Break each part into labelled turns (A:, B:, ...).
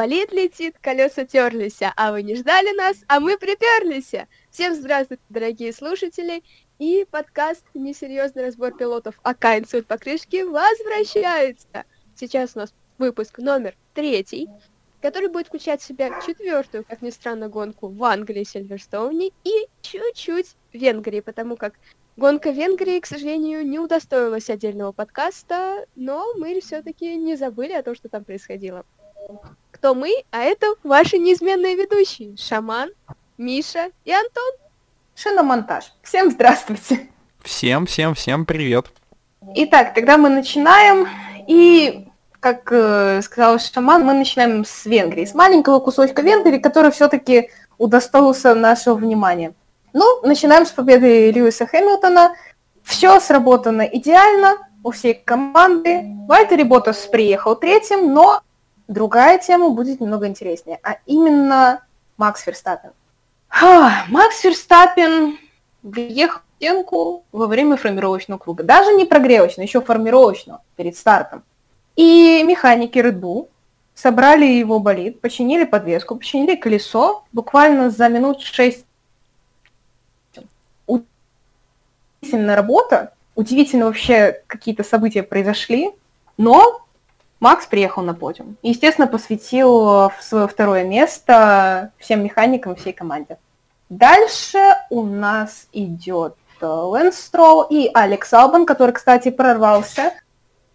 A: Болит летит, колеса терлись, а вы не ждали нас, а мы приперлись. Всем здравствуйте, дорогие слушатели, и подкаст «Несерьезный разбор пилотов а Кайн покрышки» возвращается. Сейчас у нас выпуск номер третий, который будет включать в себя четвертую, как ни странно, гонку в Англии, Сильверстоуне и чуть-чуть в Венгрии, потому как гонка Венгрии, к сожалению, не удостоилась отдельного подкаста, но мы все-таки не забыли о том, что там происходило кто мы, а это ваши неизменные ведущие. Шаман, Миша и Антон.
B: Шиномонтаж. Всем здравствуйте.
C: Всем, всем, всем привет.
B: Итак, тогда мы начинаем. И, как э, сказал Шаман, мы начинаем с Венгрии. С маленького кусочка Венгрии, который все-таки удостоился нашего внимания. Ну, начинаем с победы Льюиса Хэмилтона. Все сработано идеально у всей команды. Вальтери Ботас приехал третьим, но Другая тема будет немного интереснее, а именно Макс Ферстаппен. Ха, Макс Ферстаппен въехал в стенку во время формировочного круга. Даже не прогревочного, еще формировочного, перед стартом. И механики Red Bull собрали его болид, починили подвеску, починили колесо буквально за минут шесть. Удивительная работа, удивительно вообще какие-то события произошли, но Макс приехал на подиум. И, естественно, посвятил свое второе место всем механикам, всей команде. Дальше у нас идет э, Лэнс Строу и Алекс Албан, который, кстати, прорвался,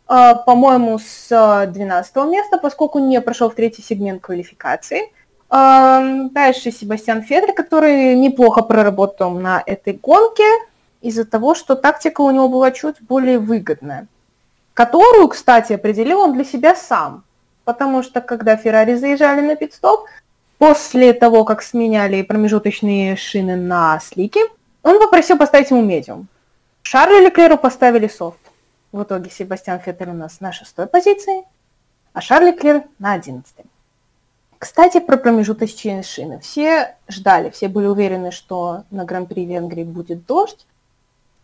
B: э, по-моему, с 12 места, поскольку не прошел в третий сегмент квалификации. Э, дальше Себастьян Федор, который неплохо проработал на этой гонке из-за того, что тактика у него была чуть более выгодная которую, кстати, определил он для себя сам. Потому что когда Феррари заезжали на пит-стоп, после того, как сменяли промежуточные шины на слики, он попросил поставить ему медиум. Шарлю Леклеру поставили софт. В итоге Себастьян Феттель у нас на шестой позиции, а Шарль Леклер на одиннадцатой. Кстати, про промежуточные шины. Все ждали, все были уверены, что на Гран-при Венгрии будет дождь,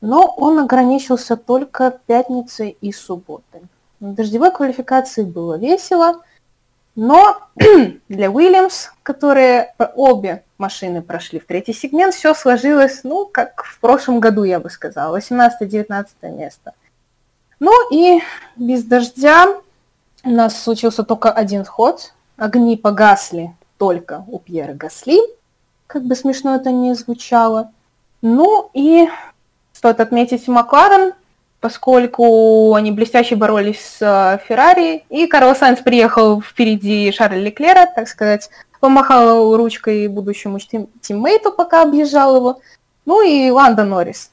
B: но он ограничился только пятницей и субботой. На дождевой квалификации было весело, но для Уильямс, которые обе машины прошли в третий сегмент, все сложилось, ну, как в прошлом году, я бы сказала, 18-19 место. Ну и без дождя у нас случился только один ход. Огни погасли только у Пьера Гасли, как бы смешно это не звучало. Ну и Стоит отметить Макларен, поскольку они блестяще боролись с э, Феррари, и Карл Сайнс приехал впереди Шарля Леклера, так сказать, помахал ручкой будущему тим- тиммейту, пока объезжал его. Ну и Ланда Норрис.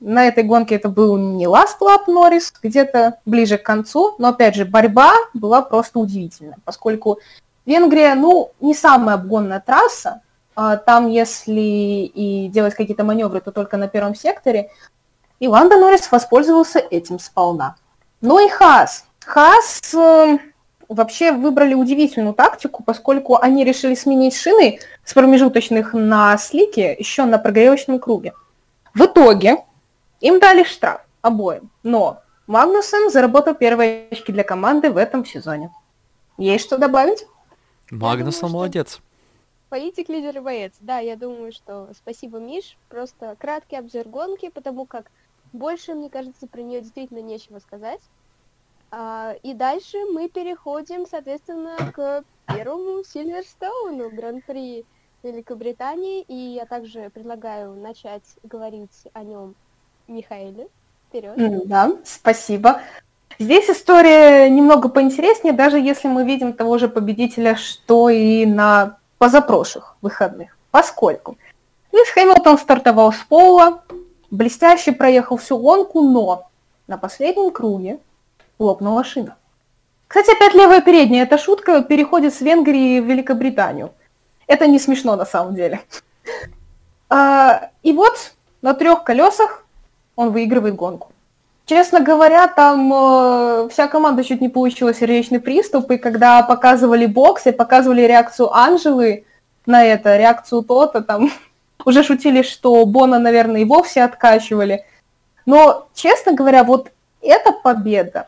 B: На этой гонке это был не last lap Норрис, где-то ближе к концу, но опять же борьба была просто удивительная, поскольку Венгрия, ну, не самая обгонная трасса, там, если и делать какие-то маневры, то только на первом секторе. И Ланда Норрис воспользовался этим сполна. Ну и Хас. Хас э, вообще выбрали удивительную тактику, поскольку они решили сменить шины с промежуточных на слике еще на прогревочном круге. В итоге им дали штраф обоим, но Магнусен заработал первые очки для команды в этом сезоне. Есть что добавить?
C: Магнусон молодец.
A: Политик, лидер и боец. Да, я думаю, что спасибо, Миш. Просто краткий обзор гонки, потому как больше, мне кажется, про нее действительно нечего сказать. А, и дальше мы переходим, соответственно, к первому Сильверстоуну, Гран-при Великобритании. И я также предлагаю начать говорить о нем Михаиле. Вперед.
B: Да, спасибо. Здесь история немного поинтереснее, даже если мы видим того же победителя, что и на позапрошлых выходных, поскольку Льюис Хэмилтон стартовал с пола, блестяще проехал всю гонку, но на последнем круге лопнула шина. Кстати, опять левая передняя, эта шутка переходит с Венгрии в Великобританию. Это не смешно на самом деле. А, и вот на трех колесах он выигрывает гонку. Честно говоря, там э, вся команда чуть не получила сердечный приступ, и когда показывали бокс и показывали реакцию Анжелы на это, реакцию Тота, там уже шутили, что Бона, наверное, и вовсе откачивали. Но, честно говоря, вот эта победа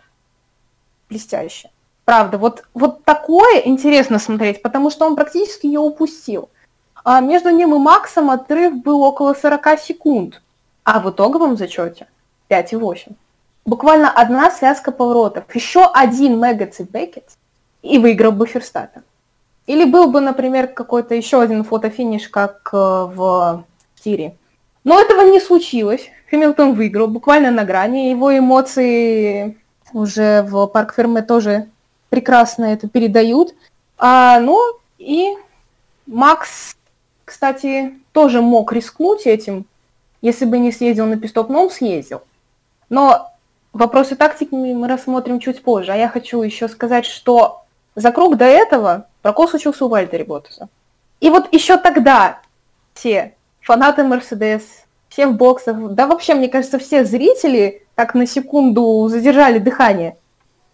B: блестящая. Правда, вот, вот такое интересно смотреть, потому что он практически ее упустил. А между ним и Максом отрыв был около 40 секунд, а в итоговом зачете 5,8. Буквально одна связка поворотов, еще один Мегацит Бекет, и выиграл бы Ферстаппен. Или был бы, например, какой-то еще один фотофиниш, как э, в тире. Но этого не случилось. Хэмилтон выиграл буквально на грани. Его эмоции уже в Парк Ферме тоже прекрасно это передают. А, ну и Макс, кстати, тоже мог рискнуть этим, если бы не съездил на пистоп, но он съездил. Но вопросы тактики мы рассмотрим чуть позже. А я хочу еще сказать, что за круг до этого прокол случился у Вальтери Ботаса. И вот еще тогда все фанаты Мерседес, все в боксах, да вообще, мне кажется, все зрители так на секунду задержали дыхание,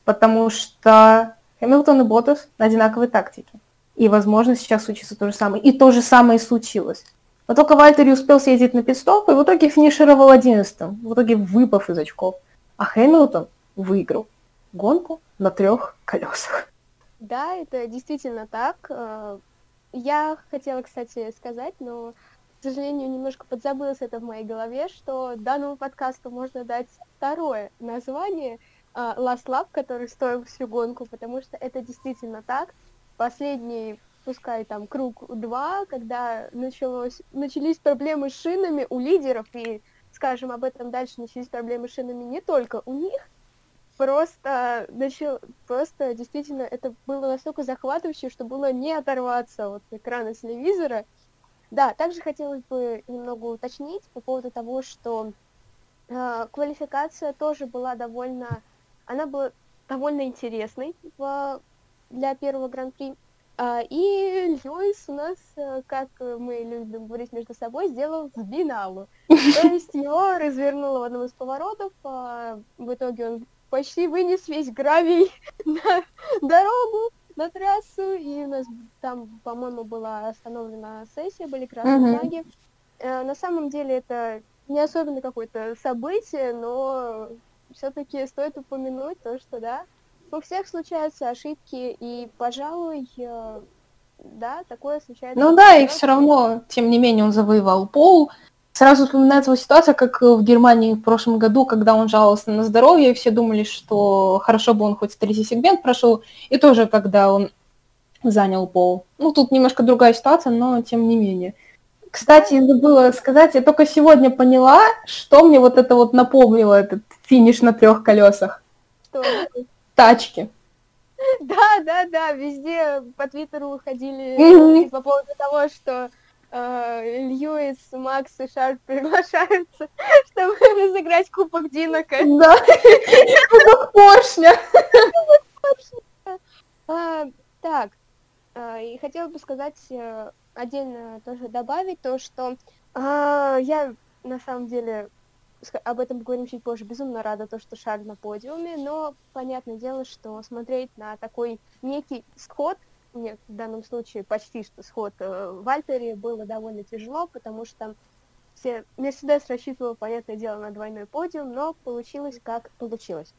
B: потому что Хэмилтон и Ботас на одинаковой тактике. И, возможно, сейчас случится то же самое. И то же самое случилось. Но только Вальтери успел съездить на пидстоп и в итоге финишировал одиннадцатым, в итоге выпав из очков. А Хэмилтон выиграл гонку на трех колесах.
A: Да, это действительно так. Э, я хотела, кстати, сказать, но к сожалению, немножко подзабылось это в моей голове, что данному подкасту можно дать второе название uh, Last Lap, который стоил всю гонку, потому что это действительно так. Последний, пускай там круг два, когда началось, начались проблемы с шинами у лидеров, и, скажем, об этом дальше начались проблемы с шинами не только у них, просто начал, просто действительно это было настолько захватывающе, что было не оторваться от экрана телевизора, да, также хотелось бы немного уточнить по поводу того, что э, квалификация тоже была довольно, она была довольно интересной в, для первого гран-при. Uh, и Льюис у нас, uh, как мы любим говорить между собой, сделал сбиналу. То есть его развернуло в одном из поворотов, uh, в итоге он почти вынес весь гравий на дорогу, на трассу, и у нас там, по-моему, была остановлена сессия, были красные флаги. Э, на самом деле это не особенно какое-то событие, но все-таки стоит упомянуть то, что да, у всех случаются ошибки, и, пожалуй, э, да, такое случается.
B: Ну да, и все равно, тем не менее, он завоевал пол, Сразу вспоминается вот ситуация, как в Германии в прошлом году, когда он жаловался на здоровье, и все думали, что хорошо бы он хоть третий сегмент прошел, и тоже когда он занял пол. Ну, тут немножко другая ситуация, но тем не менее. Кстати, забыла сказать, я только сегодня поняла, что мне вот это вот напомнило, этот финиш на трех колесах.
A: Что?
B: Тачки.
A: Да, да, да, везде по Твиттеру mm-hmm. по поводу того, что э, Льюис, Макс и Шарп приглашаются, чтобы разыграть Кубок Динока.
B: Да, Кубок Поршня.
A: А, так, а, и хотела бы сказать, э, отдельно тоже добавить то, что а, я на самом деле об этом поговорим чуть позже. Безумно рада то, что Шарль на подиуме, но понятное дело, что смотреть на такой некий сход нет, в данном случае почти что сход э, в Альтере было довольно тяжело, потому что все Мерседес рассчитывал, понятное дело, на двойной подиум, но получилось как получилось.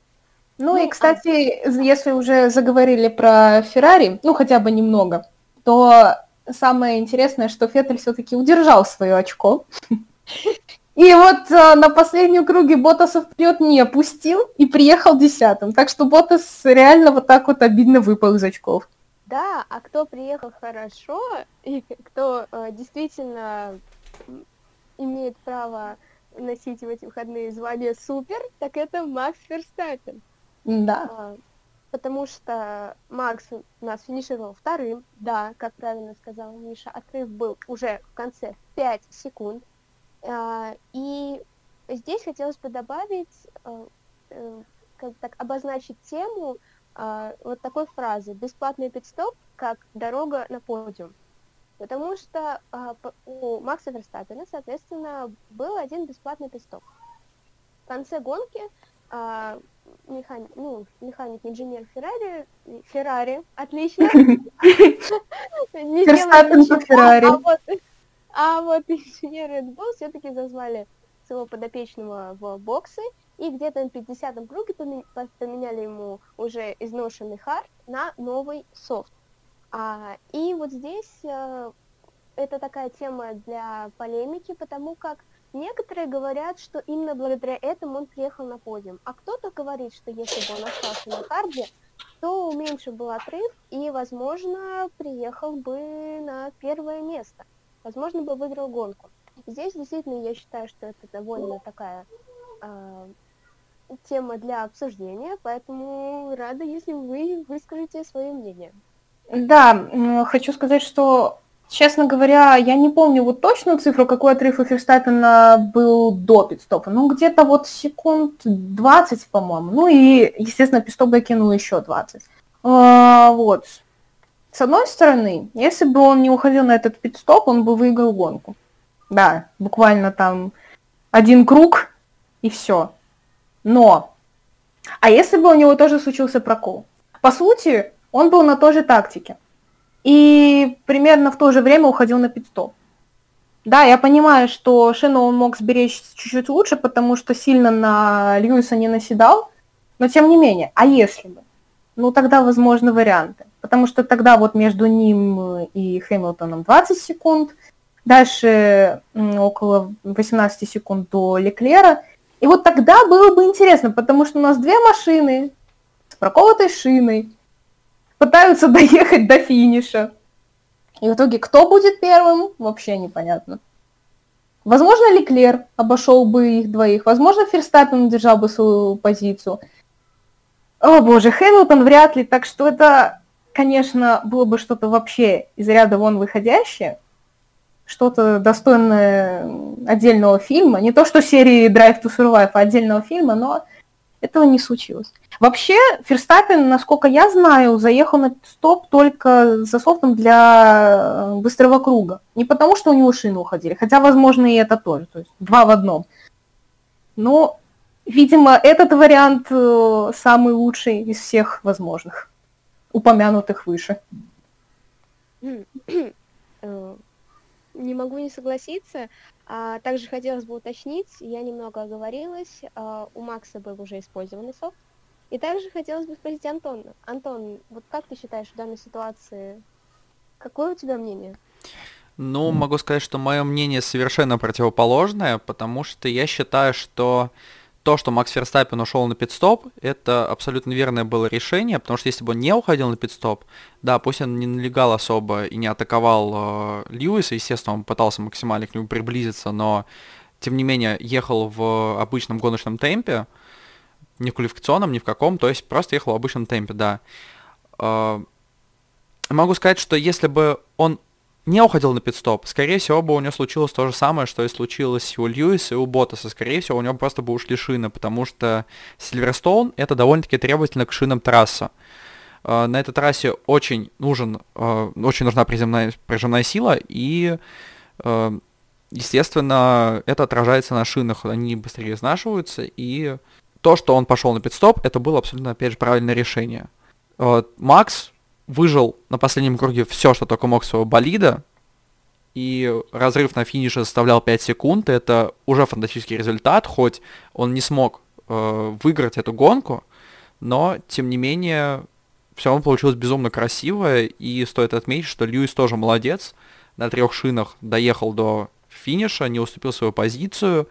B: Ну, ну и, кстати, а... если уже заговорили про Феррари, ну хотя бы немного, то самое интересное, что Феттель все-таки удержал свое очко. И вот э, на последнем круге Ботаса вперед не опустил и приехал десятым. Так что Ботас реально вот так вот обидно выпал из очков.
A: Да, а кто приехал хорошо и кто э, действительно имеет право носить в эти выходные звание супер, так это Макс Ферстаппен.
B: Да.
A: А, потому что Макс у нас финишировал вторым, да, как правильно сказала Миша, отрыв был уже в конце 5 секунд. А, и здесь хотелось бы добавить, а, э, как так, обозначить тему, а, вот такой фразы «бесплатный пидстоп, как дорога на подиум». Потому что у Макса Верстаппина, соответственно, был один бесплатный пидстоп. В конце гонки механик, ну, механик, инженер Феррари, Феррари, отлично.
B: Верстаппин по Феррари.
A: А вот инженер Red Bull все-таки зазвали своего подопечного в боксы, и где-то на 50-м круге поменяли ему уже изношенный хард на новый софт. А, и вот здесь а, это такая тема для полемики, потому как некоторые говорят, что именно благодаря этому он приехал на подиум, а кто-то говорит, что если бы он остался на харде, то меньше был отрыв и, возможно, приехал бы на первое место. Возможно, бы выиграл гонку. Здесь действительно я считаю, что это довольно такая э, тема для обсуждения, поэтому рада, если вы выскажете свое мнение.
B: Да, хочу сказать, что, честно говоря, я не помню вот точную цифру, какой отрыв у Ферстаппена был до пидстопа. Ну, где-то вот секунд 20, по-моему. Ну и, естественно, пидстоп я кинул еще 20. А, вот. С одной стороны, если бы он не уходил на этот пидстоп, он бы выиграл гонку. Да, буквально там один круг и все. Но, а если бы у него тоже случился прокол? По сути, он был на той же тактике. И примерно в то же время уходил на пидстоп. Да, я понимаю, что шину он мог сберечь чуть-чуть лучше, потому что сильно на Льюиса не наседал, но тем не менее, а если бы? Ну, тогда возможны варианты. Потому что тогда вот между ним и Хэмилтоном 20 секунд, дальше около 18 секунд до Леклера, и вот тогда было бы интересно, потому что у нас две машины с проколотой шиной пытаются доехать до финиша. И в итоге кто будет первым, вообще непонятно. Возможно, Леклер обошел бы их двоих. Возможно, Ферстаппин держал бы свою позицию. О боже, Хэмилтон вряд ли. Так что это, конечно, было бы что-то вообще из ряда вон выходящее что-то достойное отдельного фильма. Не то, что серии Drive to Survive, а отдельного фильма, но этого не случилось. Вообще, Ферстаппин, насколько я знаю, заехал на стоп только за софтом для э, быстрого круга. Не потому, что у него шины уходили, хотя, возможно, и это тоже. То есть два в одном. Но, видимо, этот вариант э, самый лучший из всех возможных, упомянутых выше.
A: Э, не могу не согласиться. А, также хотелось бы уточнить, я немного оговорилась, а, у Макса был уже использованный софт. И также хотелось бы спросить Антона. Антон, вот как ты считаешь в данной ситуации, какое у тебя мнение?
C: Ну, могу сказать, что мое мнение совершенно противоположное, потому что я считаю, что то, что Макс Ферстаппин ушел на пидстоп, это абсолютно верное было решение, потому что если бы он не уходил на пидстоп, да, пусть он не налегал особо и не атаковал э, Льюиса, естественно, он пытался максимально к нему приблизиться, но тем не менее ехал в обычном гоночном темпе, не в квалификационном, ни в каком, то есть просто ехал в обычном темпе, да. Э, могу сказать, что если бы он не уходил на пидстоп, скорее всего бы у него случилось то же самое, что и случилось у Льюиса и у Ботаса. Скорее всего, у него просто бы ушли шины, потому что Сильверстоун это довольно-таки требовательно к шинам трасса. Uh, на этой трассе очень нужен, uh, очень нужна приземная, прижимная сила, и, uh, естественно, это отражается на шинах, они быстрее изнашиваются, и то, что он пошел на пидстоп, это было абсолютно, опять же, правильное решение. Макс выжил на последнем круге все, что только мог своего болида, и разрыв на финише составлял 5 секунд, это уже фантастический результат, хоть он не смог э, выиграть эту гонку, но, тем не менее, все равно получилось безумно красиво, и стоит отметить, что Льюис тоже молодец, на трех шинах доехал до финиша, не уступил свою позицию,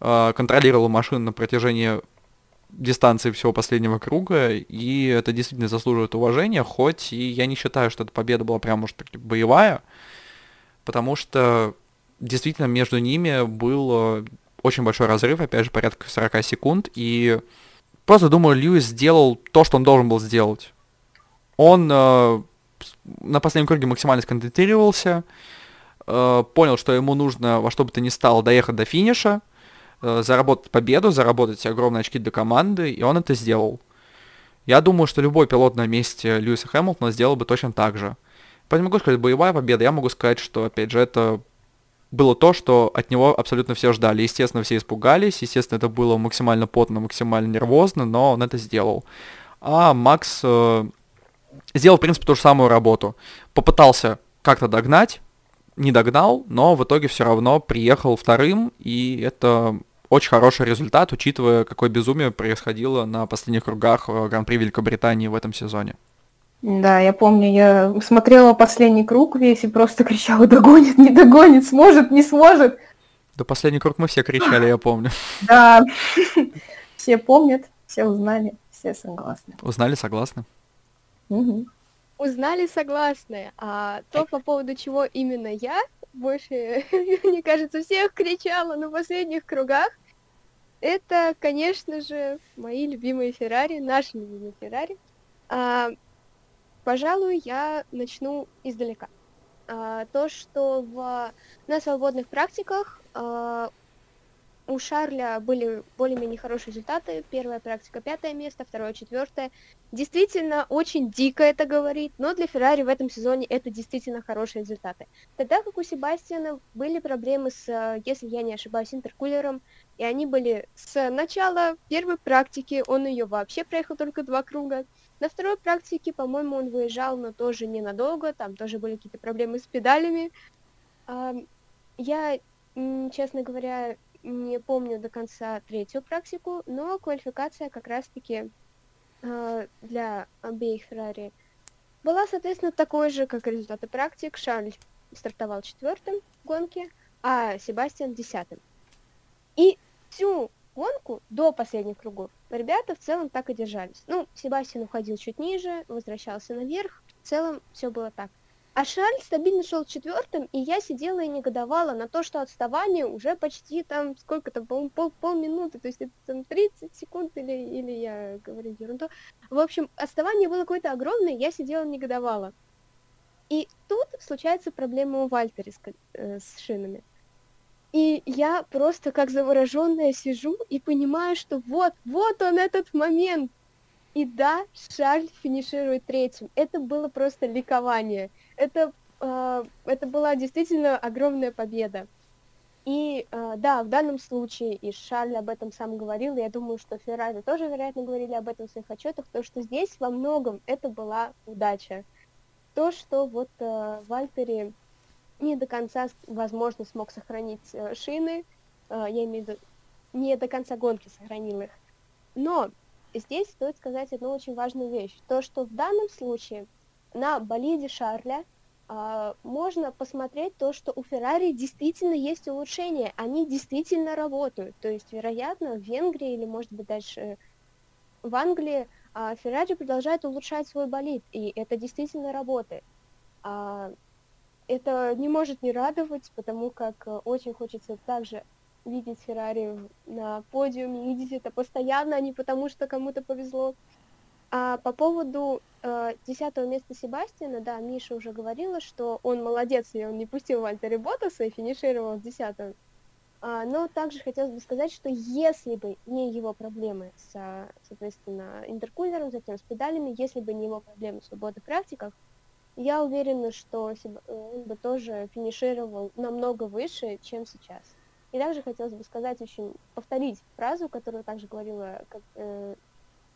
C: э, контролировал машину на протяжении дистанции всего последнего круга, и это действительно заслуживает уважения, хоть и я не считаю, что эта победа была прям уж так боевая, потому что действительно между ними был э, очень большой разрыв, опять же, порядка 40 секунд, и просто думаю, Льюис сделал то, что он должен был сделать. Он э, на последнем круге максимально сконцентрировался, э, понял, что ему нужно во что бы то ни стало доехать до финиша, заработать победу, заработать огромные очки для команды, и он это сделал. Я думаю, что любой пилот на месте Льюиса Хэмилтона сделал бы точно так же. Поэтому могу сказать, боевая победа, я могу сказать, что, опять же, это было то, что от него абсолютно все ждали. Естественно, все испугались, естественно, это было максимально потно, максимально нервозно, но он это сделал. А Макс э, сделал, в принципе, ту же самую работу. Попытался как-то догнать, не догнал, но в итоге все равно приехал вторым, и это очень хороший результат, учитывая, какое безумие происходило на последних кругах э, Гран-при Великобритании в этом сезоне.
B: Да, я помню, я смотрела последний круг весь и просто кричала, догонит, не догонит, сможет, не сможет.
C: Да последний круг мы все кричали, я помню.
B: Да, все помнят, все узнали, все согласны.
C: Узнали, согласны.
B: Угу.
A: Узнали, согласны. А то, по поводу чего именно я больше, мне кажется, всех кричала на последних кругах, это, конечно же, мои любимые Феррари, наши любимые Феррари. А, пожалуй, я начну издалека. А, то, что в, на свободных практиках а, у Шарля были более-менее хорошие результаты. Первая практика пятое место, второе четвертое. Действительно, очень дико это говорить, но для Феррари в этом сезоне это действительно хорошие результаты. Тогда как у Себастьяна были проблемы с, если я не ошибаюсь, интеркулером, и они были с начала первой практики, он ее вообще проехал только два круга. На второй практике, по-моему, он выезжал, но тоже ненадолго, там тоже были какие-то проблемы с педалями. Я, честно говоря, не помню до конца третью практику, но квалификация как раз-таки э, для обеих Феррари была, соответственно, такой же, как результаты практик. Шарль стартовал четвертым в гонке, а Себастьян десятым. И всю гонку до последних кругов ребята в целом так и держались. Ну, Себастьян уходил чуть ниже, возвращался наверх. В целом все было так. А Шарль стабильно шел четвертым, и я сидела и негодовала на то, что отставание уже почти там, сколько там, по-моему, пол, полминуты, то есть это там 30 секунд или, или я говорю ерунду. В общем, отставание было какое-то огромное, я сидела и негодовала. И тут случается проблема у Вальтери с, э, с шинами. И я просто как завороженная сижу и понимаю, что вот, вот он этот момент. И да, Шарль финиширует третьим. Это было просто ликование это, э, это была действительно огромная победа. И э, да, в данном случае, и Шарль об этом сам говорил, я думаю, что Феррари тоже, вероятно, говорили об этом в своих отчетах, то, что здесь во многом это была удача. То, что вот э, Вальтери не до конца, возможно, смог сохранить э, шины, э, я имею в виду, не до конца гонки сохранил их. Но здесь стоит сказать одну очень важную вещь. То, что в данном случае на болиде Шарля а, можно посмотреть то, что у Феррари действительно есть улучшения, они действительно работают. То есть, вероятно, в Венгрии или, может быть, дальше в Англии а, Феррари продолжает улучшать свой болид, и это действительно работает. А, это не может не радовать, потому как э, очень хочется также видеть Феррари на подиуме, видеть это постоянно, а не потому что кому-то повезло. А по поводу э, десятого места Себастьяна, да, Миша уже говорила, что он молодец, и он не пустил Вальтери Ботаса и финишировал в десятом. А, но также хотелось бы сказать, что если бы не его проблемы с, соответственно, интеркулером, затем с педалями, если бы не его проблемы в свободных практиках, я уверена, что он бы тоже финишировал намного выше, чем сейчас. И также хотелось бы сказать очень, повторить фразу, которую также говорила как, э,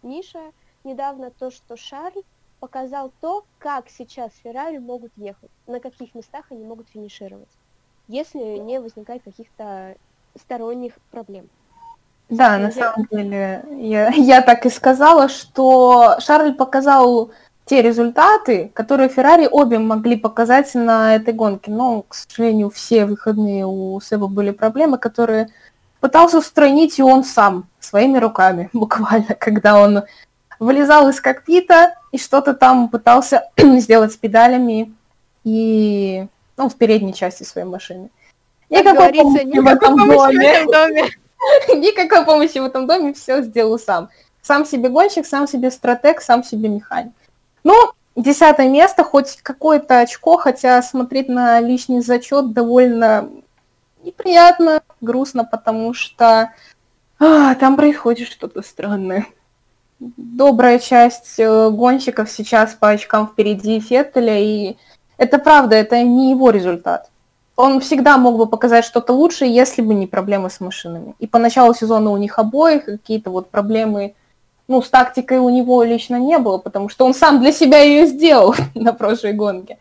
A: Миша, недавно то, что Шарль показал то, как сейчас Феррари могут ехать, на каких местах они могут финишировать, если не возникает каких-то сторонних проблем.
B: Да, на самом деле, я, я так и сказала, что Шарль показал те результаты, которые Феррари обе могли показать на этой гонке. Но, к сожалению, все выходные у Себа были проблемы, которые пытался устранить и он сам, своими руками, буквально, когда он вылезал из кокпита и что-то там пытался сделать с педалями и ну, в передней части своей машины.
A: Никакой помощи в этом доме. доме.
B: Никакой помощи в этом доме, все сделал сам. Сам себе гонщик, сам себе стратег, сам себе механик. Ну, десятое место, хоть какое-то очко, хотя смотреть на личный зачет довольно неприятно, грустно, потому что а, там происходит что-то странное добрая часть э, гонщиков сейчас по очкам впереди Феттеля, и это правда, это не его результат. Он всегда мог бы показать что-то лучше, если бы не проблемы с машинами. И по началу сезона у них обоих какие-то вот проблемы, ну, с тактикой у него лично не было, потому что он сам для себя ее сделал на прошлой гонке.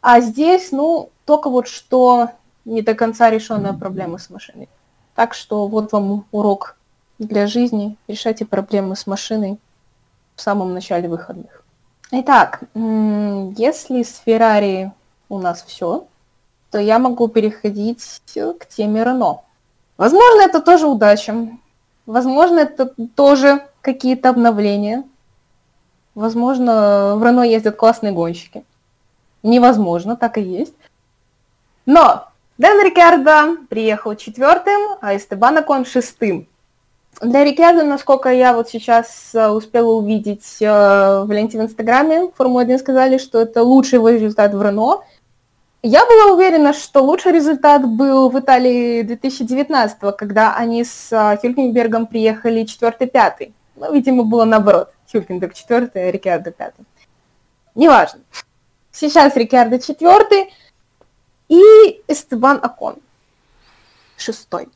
B: А здесь, ну, только вот что не до конца решенная проблема с машиной. Так что вот вам урок для жизни. Решайте проблемы с машиной в самом начале выходных. Итак, если с Феррари у нас все, то я могу переходить к теме Рено. Возможно, это тоже удача. Возможно, это тоже какие-то обновления. Возможно, в Рено ездят классные гонщики. Невозможно, так и есть. Но Дэн Рикардо приехал четвертым, а Эстебан Акон шестым. Для Рикардо, насколько я вот сейчас э, успела увидеть э, в ленте в Инстаграме, Формула-1 сказали, что это лучший его результат в Рено. Я была уверена, что лучший результат был в Италии 2019, когда они с э, Хюлькенбергом приехали четвертый-пятый. Ну, видимо, было наоборот. Хюлькенберг четвертый, а Рикардо пятый. Неважно. Сейчас Рикардо четвертый и Эстебан Акон шестой.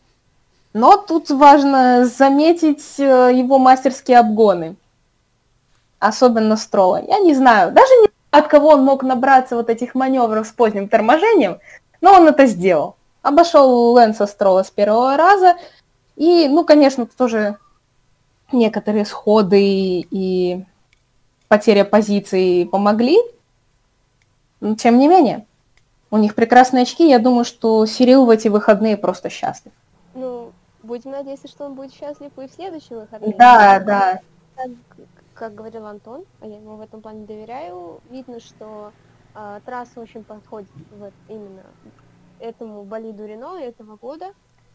B: Но тут важно заметить э, его мастерские обгоны. Особенно Строла. Я не знаю, даже не от кого он мог набраться вот этих маневров с поздним торможением, но он это сделал. Обошел Лэнса Строла с первого раза. И, ну, конечно, тоже некоторые сходы и потеря позиций помогли. Но тем не менее, у них прекрасные очки. Я думаю, что Сирил в эти выходные просто счастлив.
A: Ну, Будем надеяться, что он будет счастлив и в следующие выходные.
B: Да, да.
A: Как, как говорил Антон, а я ему в этом плане доверяю, видно, что э, трасса очень подходит вот именно этому болиду Рено этого года.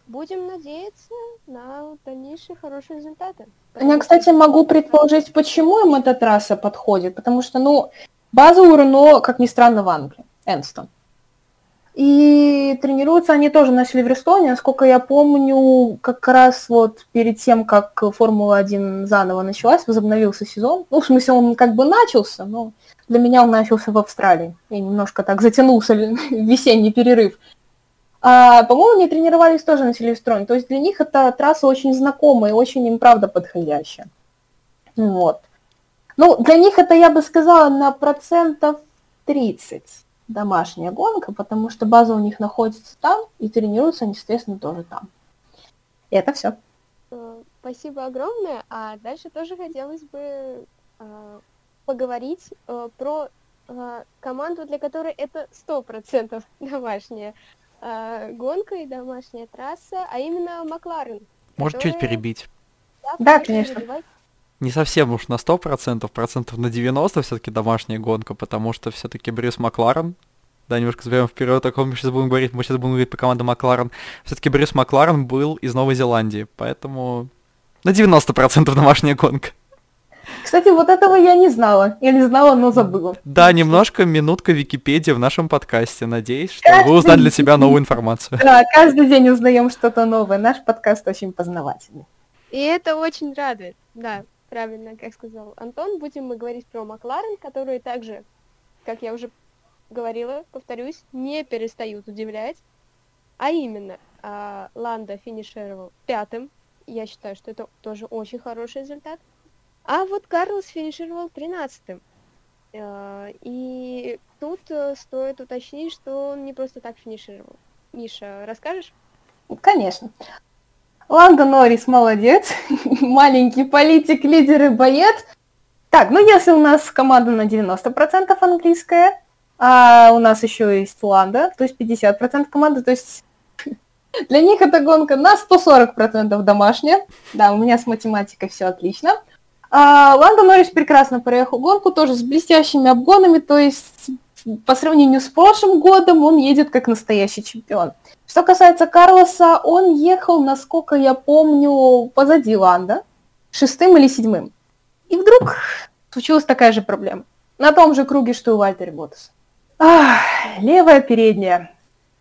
A: Будем надеяться на дальнейшие хорошие результаты.
B: Я, кстати, могу предположить, почему им эта трасса подходит. Потому что, ну, база у Рено, как ни странно, в Англии. Энстон. И тренируются они тоже на Сильверстоне. Насколько я помню, как раз вот перед тем, как Формула-1 заново началась, возобновился сезон. Ну, в смысле, он как бы начался, но для меня он начался в Австралии. И немножко так затянулся весенний перерыв. А, по-моему, они тренировались тоже на Сильверстоне. То есть для них эта трасса очень знакомая и очень им, правда, подходящая. Вот. Ну, для них это, я бы сказала, на процентов 30 домашняя гонка, потому что база у них находится там, и тренируются они, естественно, тоже там. И это все.
A: Э, спасибо огромное. А дальше тоже хотелось бы э, поговорить э, про э, команду, для которой это сто процентов домашняя э, гонка и домашняя трасса, а именно Макларен.
C: Может которая... чуть перебить?
B: Да, да конечно. Перебивать
C: не совсем уж на 100%, процентов на 90 все-таки домашняя гонка, потому что все-таки Брюс Макларен, да, немножко заберем вперед, о ком мы сейчас будем говорить, мы сейчас будем говорить по команде Макларен. Все-таки Брюс Макларен был из Новой Зеландии, поэтому на 90% домашняя гонка.
B: Кстати, вот этого я не знала. Я не знала, но забыла.
C: Да, немножко минутка Википедии в нашем подкасте. Надеюсь, что каждый вы узнали для себя новую информацию.
B: Да, каждый день узнаем что-то новое. Наш подкаст очень познавательный.
A: И это очень радует, да правильно, как сказал Антон, будем мы говорить про Макларен, которые также, как я уже говорила, повторюсь, не перестают удивлять. А именно, а, Ланда финишировал пятым. Я считаю, что это тоже очень хороший результат. А вот Карлос финишировал тринадцатым. А, и тут э, стоит уточнить, что он не просто так финишировал. Миша, расскажешь?
B: Конечно. Ланда Норрис молодец, маленький политик, лидер и боец. Так, ну если у нас команда на 90% английская, а у нас еще есть Ланда, то есть 50% команды, то есть для них эта гонка на 140% домашняя. Да, у меня с математикой все отлично. А, Ланда Норрис прекрасно проехал гонку, тоже с блестящими обгонами, то есть по сравнению с прошлым годом он едет как настоящий чемпион. Что касается Карлоса, он ехал, насколько я помню, позади Ланда, шестым или седьмым. И вдруг случилась такая же проблема. На том же круге, что и Ботаса. Ах, левая передняя,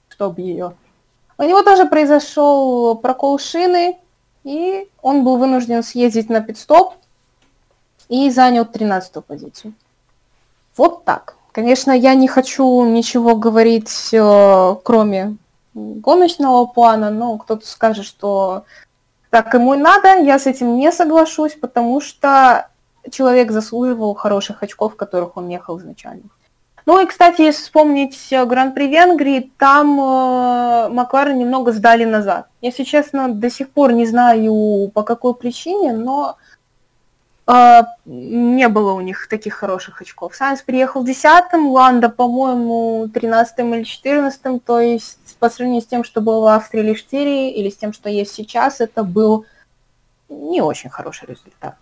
B: чтоб ее. У него тоже произошел прокол шины, и он был вынужден съездить на пидстоп и занял 13 позицию. Вот так. Конечно, я не хочу ничего говорить, э, кроме гоночного плана, но кто-то скажет, что так ему и надо, я с этим не соглашусь, потому что человек заслуживал хороших очков, которых он ехал изначально. Ну и, кстати, если вспомнить э, Гран-при Венгрии, там э, Макларен немного сдали назад. Если честно, до сих пор не знаю по какой причине, но не было у них таких хороших очков. Сайнс приехал 10-м, Ланда, по-моему, 13-м или 14-м, то есть по сравнению с тем, что было в Австрии или Штире, или с тем, что есть сейчас, это был не очень хороший результат.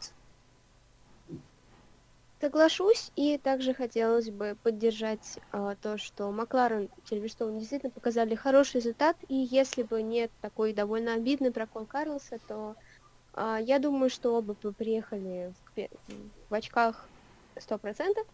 A: Соглашусь, и также хотелось бы поддержать э, то, что Макларен Сильверстоун действительно показали хороший результат, и если бы нет такой довольно обидный прокол Карлоса, то э, я думаю, что оба приехали в, в очках 100%.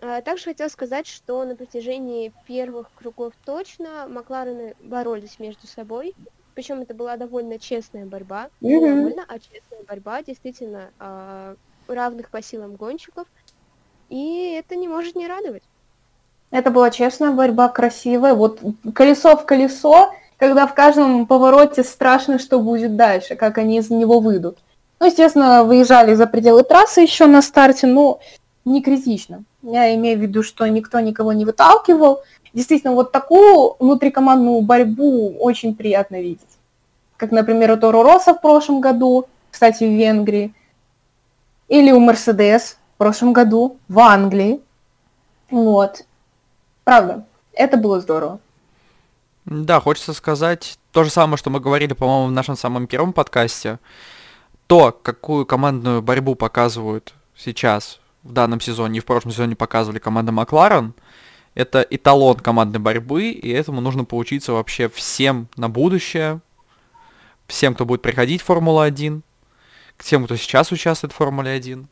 A: Э, также хотел сказать, что на протяжении первых кругов точно Макларены боролись между собой, причем это была довольно честная борьба, mm-hmm. не довольно, а честная борьба, действительно, э, равных по силам гонщиков, и это не может не радовать.
B: Это была честная борьба, красивая. Вот колесо в колесо, когда в каждом повороте страшно, что будет дальше, как они из него выйдут. Ну, естественно, выезжали за пределы трассы еще на старте, но не критично. Я имею в виду, что никто никого не выталкивал. Действительно, вот такую внутрикомандную борьбу очень приятно видеть. Как, например, у Торо Роса в прошлом году, кстати, в Венгрии, или у Мерседес в прошлом году в Англии. Вот. Правда, это было здорово.
C: Да, хочется сказать то же самое, что мы говорили, по-моему, в нашем самом первом подкасте. То, какую командную борьбу показывают сейчас в данном сезоне и в прошлом сезоне показывали команда Макларен, это эталон командной борьбы, и этому нужно поучиться вообще всем на будущее, всем, кто будет приходить в Формулу-1, к тем, кто сейчас участвует в Формуле 1.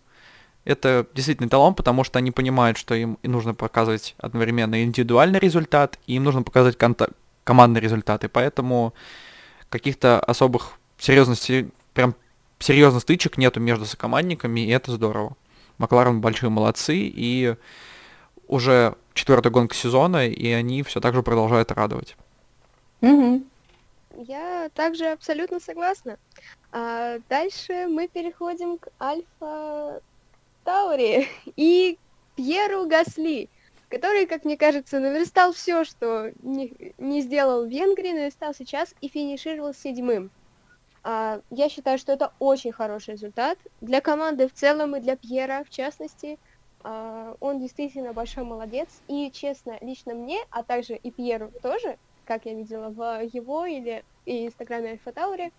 C: Это действительно талант, потому что они понимают, что им нужно показывать одновременно индивидуальный результат, и им нужно показывать конта- командные результаты. Поэтому каких-то особых серьезностей, прям серьезных стычек нету между сокомандниками, и это здорово. Макларен большие молодцы, и уже четвертая гонка сезона, и они все так же продолжают радовать.
A: Mm-hmm. Я также абсолютно согласна. А дальше мы переходим к Альфа Таури и Пьеру Гасли, который, как мне кажется, наверстал все, что не, не сделал в Венгрии, наверстал сейчас и финишировал седьмым. А, я считаю, что это очень хороший результат для команды в целом и для Пьера в частности. А, он действительно большой молодец. И, честно, лично мне, а также и Пьеру тоже, как я видела в его или и инстаграме Альфа Таури,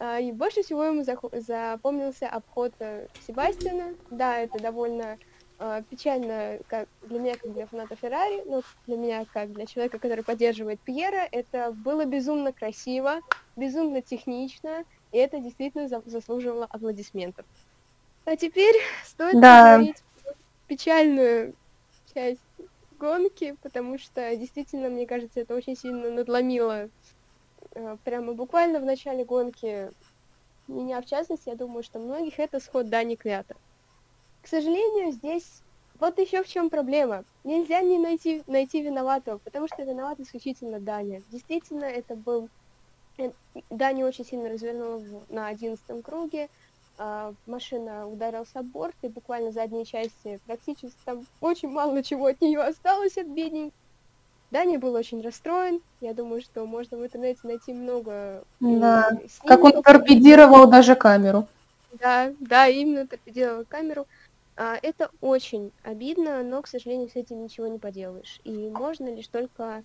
A: а, и больше всего ему запомнился обход э, Себастьяна. Да, это довольно э, печально как для меня, как для фаната Феррари, но для меня, как для человека, который поддерживает Пьера, это было безумно красиво, безумно технично, и это действительно заслуживало аплодисментов. А теперь стоит да. печальную часть гонки, потому что действительно, мне кажется, это очень сильно надломило Э, прямо буквально в начале гонки, меня в частности, я думаю, что многих это сход Дани Клята. К сожалению, здесь вот еще в чем проблема. Нельзя не найти, найти виноватого, потому что виноват исключительно Даня. Действительно, это был... Э, Даня очень сильно развернул на одиннадцатом круге, а, машина ударилась об борт, и буквально задние части практически там очень мало чего от нее осталось от бедненькой. Даня был очень расстроен. Я думаю, что можно в интернете найти много...
B: Да, как он торпедировал даже камеру.
A: Да, да, именно торпедировал камеру. А, это очень обидно, но, к сожалению, с этим ничего не поделаешь. И можно лишь только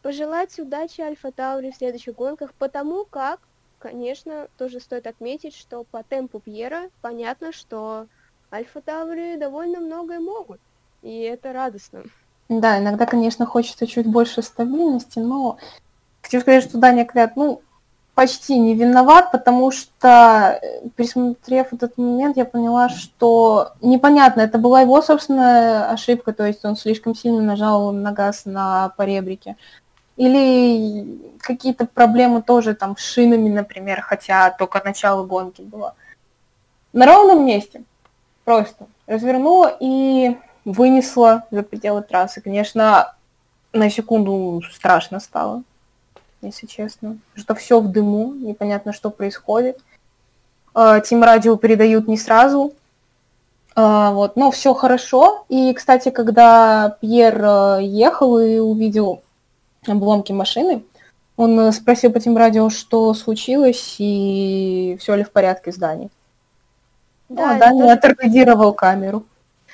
A: пожелать удачи Альфа Таури в следующих гонках, потому как, конечно, тоже стоит отметить, что по темпу Пьера понятно, что Альфа Таури довольно многое могут. И это радостно.
B: Да, иногда, конечно, хочется чуть больше стабильности, но хочу сказать, что Даня Квят, ну, почти не виноват, потому что, э, пересмотрев этот момент, я поняла, что непонятно, это была его собственная ошибка, то есть он слишком сильно нажал на газ на поребрике. Или какие-то проблемы тоже там с шинами, например, хотя только начало гонки было. На ровном месте просто развернула и вынесла за пределы трассы. Конечно, на секунду страшно стало, если честно. Что все в дыму, непонятно, что происходит. А, Тим радио передают не сразу. А, вот, но все хорошо. И, кстати, когда Пьер э, ехал и увидел обломки машины, он э, спросил по тем радио, что случилось и все ли в порядке с Даней. Да, ну, а Дани тоже... оторпедировал камеру.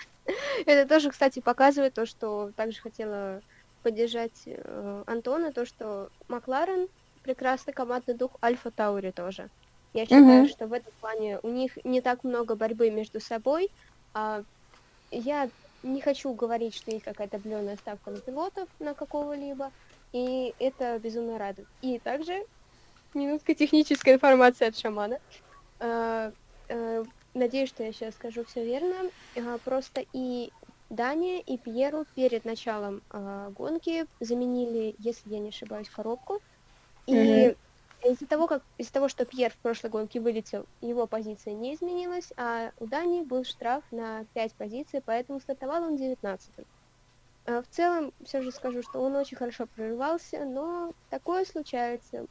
A: Это тоже, кстати, показывает то, что также хотела поддержать э, Антона, то, что Макларен прекрасный командный дух Альфа Таури тоже. Я считаю, mm-hmm. что в этом плане у них не так много борьбы между собой. А я не хочу говорить, что есть какая-то определенная ставка на пилотов, на какого-либо, и это безумно радует. И также минутка технической информации от шамана. А, а, надеюсь, что я сейчас скажу все верно. А, просто и Дания, и Пьеру перед началом а, гонки заменили, если я не ошибаюсь, коробку. И mm-hmm. из-за того, как из-за того, что Пьер в прошлой гонке вылетел, его позиция не изменилась, а у Дани был штраф на 5 позиций, поэтому стартовал он 19-м. А в целом, все же скажу, что он очень хорошо прорывался, но такое случается.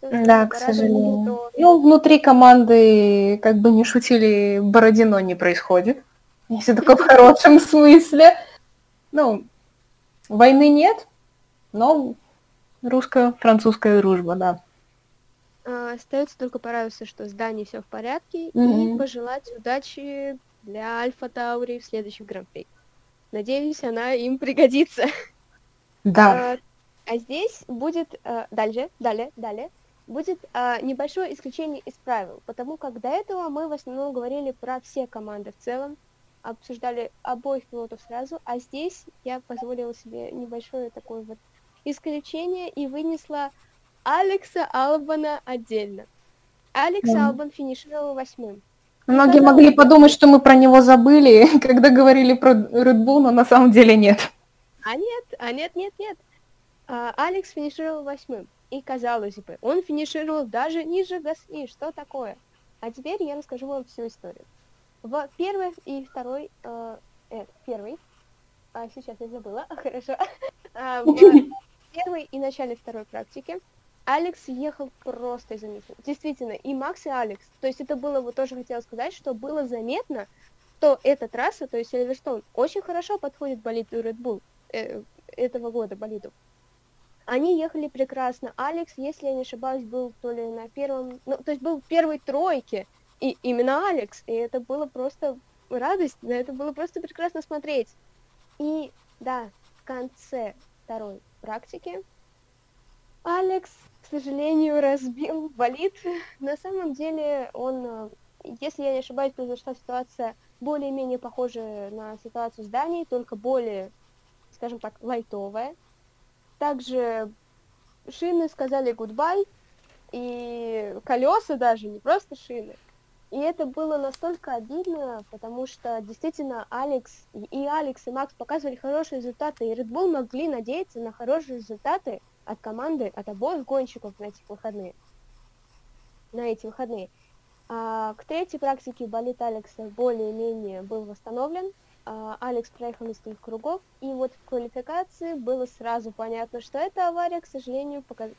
B: Да, к сожалению. Что... Ну, внутри команды, как бы не шутили, Бородино не происходит. Если только в хорошем смысле. Ну, войны нет, но Русско-французская дружба, да.
A: А, остается только порадоваться, что с Даней все в порядке, mm-hmm. и пожелать удачи для Альфа Таури в следующем гран-при. Надеюсь, она им пригодится.
B: Да.
A: А, а здесь будет а, дальше, далее, далее, будет а, небольшое исключение из правил, потому как до этого мы в основном говорили про все команды в целом, обсуждали обоих пилотов сразу, а здесь я позволила себе небольшое такое вот исключение и вынесла Алекса Албана отдельно. Алекс да. Албан финишировал восьмым.
B: Многие когда... могли подумать, что мы про него забыли, когда говорили про Red Bull, но на самом деле нет.
A: А нет, а нет, нет, нет. А, Алекс финишировал восьмым. И казалось бы, он финишировал даже ниже Гасли. Что такое? А теперь я расскажу вам всю историю. В первый и второй, э, э, первый, а, сейчас я забыла, хорошо, а, в первой и начале второй практики Алекс ехал просто изумительно. Действительно, и Макс, и Алекс. То есть это было, вот тоже хотела сказать, что было заметно, что эта трасса, то есть Сильверстоун, очень хорошо подходит болиду Red Bull э, этого года болиду. Они ехали прекрасно. Алекс, если я не ошибаюсь, был то ли на первом, ну, то есть был в первой тройке, и именно Алекс, и это было просто радость, да, это было просто прекрасно смотреть. И да, в конце второй практики Алекс, к сожалению, разбил болит. На самом деле он, если я не ошибаюсь, произошла ситуация более-менее похожая на ситуацию с Данией, только более, скажем так, лайтовая. Также шины сказали гудбай, и колеса даже, не просто шины. И это было настолько обидно, потому что действительно Алекс и Алекс и Макс показывали хорошие результаты, и Red Bull могли надеяться на хорошие результаты от команды, от обоих гонщиков на этих выходные. На эти выходные. А, к третьей практике болит Алекса более-менее был восстановлен. А, Алекс проехал несколько кругов, и вот в квалификации было сразу понятно, что эта авария, к сожалению, показ...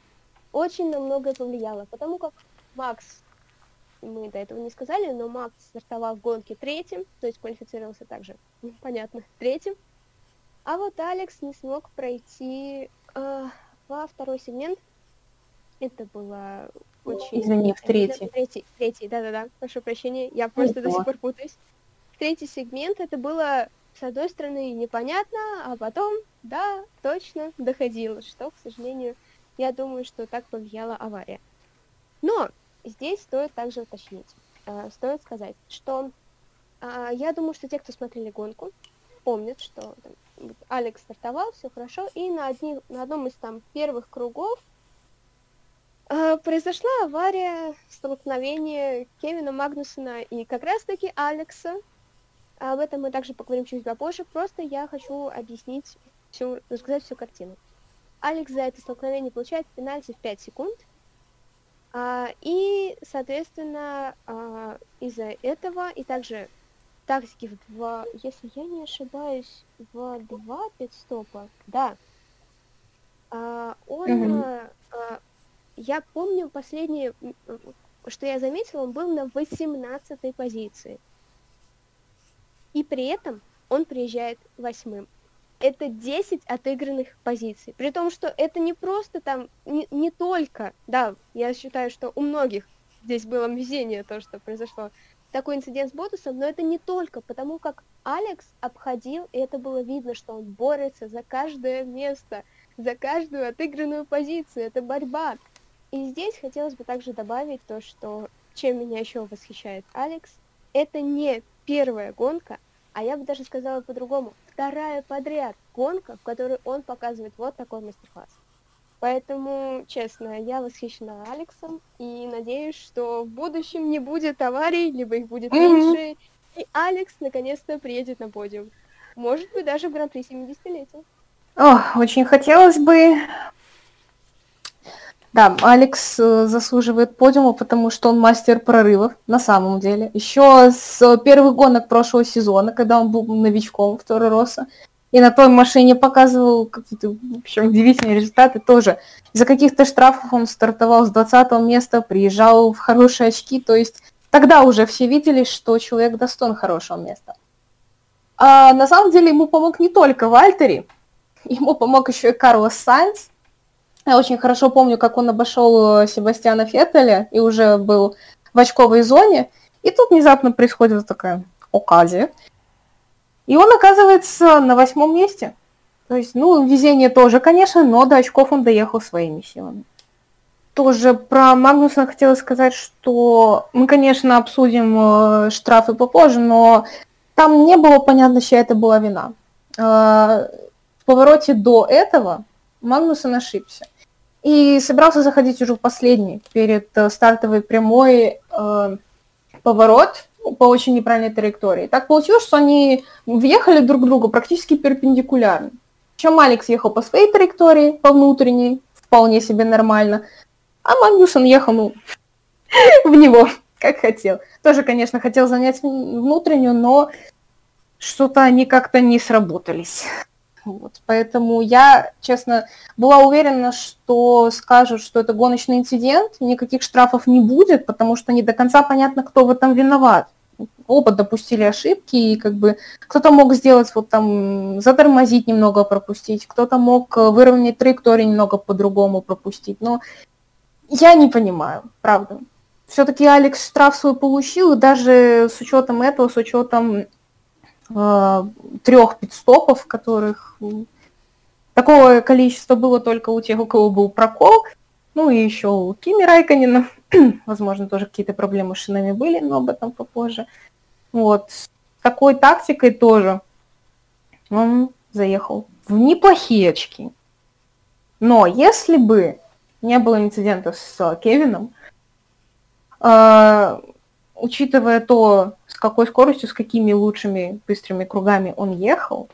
A: очень на многое повлияла, потому как Макс мы до этого не сказали, но Макс стартовал в гонке третьим, то есть квалифицировался также, понятно, третьим. А вот Алекс не смог пройти э, во второй сегмент. Это было очень...
B: Извини, в третий.
A: Третий, третий, да-да-да, прошу прощения, я просто Ого. до сих пор путаюсь. Третий сегмент, это было, с одной стороны, непонятно, а потом, да, точно доходило, что, к сожалению, я думаю, что так повлияла авария. Но Здесь стоит также уточнить, э, стоит сказать, что э, я думаю, что те, кто смотрели гонку, помнят, что там, Алекс стартовал, все хорошо, и на, одни, на одном из там первых кругов э, произошла авария, столкновение Кевина Магнусона и как раз-таки Алекса. Об этом мы также поговорим чуть попозже, просто я хочу объяснить всю, рассказать всю картину. Алекс за это столкновение получает пенальти в 5 секунд, а, и, соответственно, а, из-за этого и также тактики в два, если я не ошибаюсь, в два пидстопа, да, а, он, mm-hmm. а, я помню последнее, что я заметила, он был на 18 позиции. И при этом он приезжает восьмым. Это 10 отыгранных позиций. При том, что это не просто там, не, не только, да, я считаю, что у многих здесь было везение то, что произошло, такой инцидент с Ботусом, но это не только, потому как Алекс обходил, и это было видно, что он борется за каждое место, за каждую отыгранную позицию, это борьба. И здесь хотелось бы также добавить то, что чем меня еще восхищает Алекс, это не первая гонка, а я бы даже сказала по-другому, вторая подряд гонка, в которой он показывает вот такой мастер-класс. Поэтому, честно, я восхищена Алексом и надеюсь, что в будущем не будет аварий, либо их будет меньше, и Алекс наконец-то приедет на подиум. Может быть, даже в Гран-при 70-летия.
B: О, очень хотелось бы. Да, Алекс э, заслуживает подиума, потому что он мастер прорывов, на самом деле. Еще с первых гонок прошлого сезона, когда он был новичком второй роса, и на той машине показывал какие-то, в общем, удивительные результаты тоже. Из-за каких-то штрафов он стартовал с 20 места, приезжал в хорошие очки, то есть тогда уже все видели, что человек достоин хорошего места. А на самом деле ему помог не только Вальтери, ему помог еще и Карлос Сайнс. Я очень хорошо помню, как он обошел Себастьяна Феттеля и уже был в очковой зоне. И тут внезапно происходит такая оказия. И он оказывается на восьмом месте. То есть, ну, везение тоже, конечно, но до очков он доехал своими силами. Тоже про Магнуса хотела сказать, что мы, конечно, обсудим э, штрафы попозже, но там не было понятно, чья это была вина. Э, в повороте до этого Магнусон ошибся. И собирался заходить уже в последний, перед э, стартовой прямой э, поворот, по очень неправильной траектории. Так получилось, что они въехали друг к другу практически перпендикулярно. Чем Алекс ехал по своей траектории, по внутренней, вполне себе нормально, а Магнусон ехал, ну, в него, как хотел. Тоже, конечно, хотел занять внутреннюю, но что-то они как-то не сработались. Вот, поэтому я, честно, была уверена, что скажут, что это гоночный инцидент, никаких штрафов не будет, потому что не до конца понятно, кто в этом виноват. Оба допустили ошибки, и как бы кто-то мог сделать вот там, затормозить немного, пропустить, кто-то мог выровнять траекторию немного по-другому пропустить, но я не понимаю, правда. Все-таки Алекс штраф свой получил, и даже с учетом этого, с учетом трех пидстопов, которых такого количества было только у тех, у кого был прокол, ну и еще у Кими Райканина, возможно, тоже какие-то проблемы с шинами были, но об этом попозже. Вот, с такой тактикой тоже он заехал в неплохие очки. Но если бы не было инцидента с Кевином, э, учитывая то, с какой скоростью, с какими лучшими быстрыми кругами он ехал,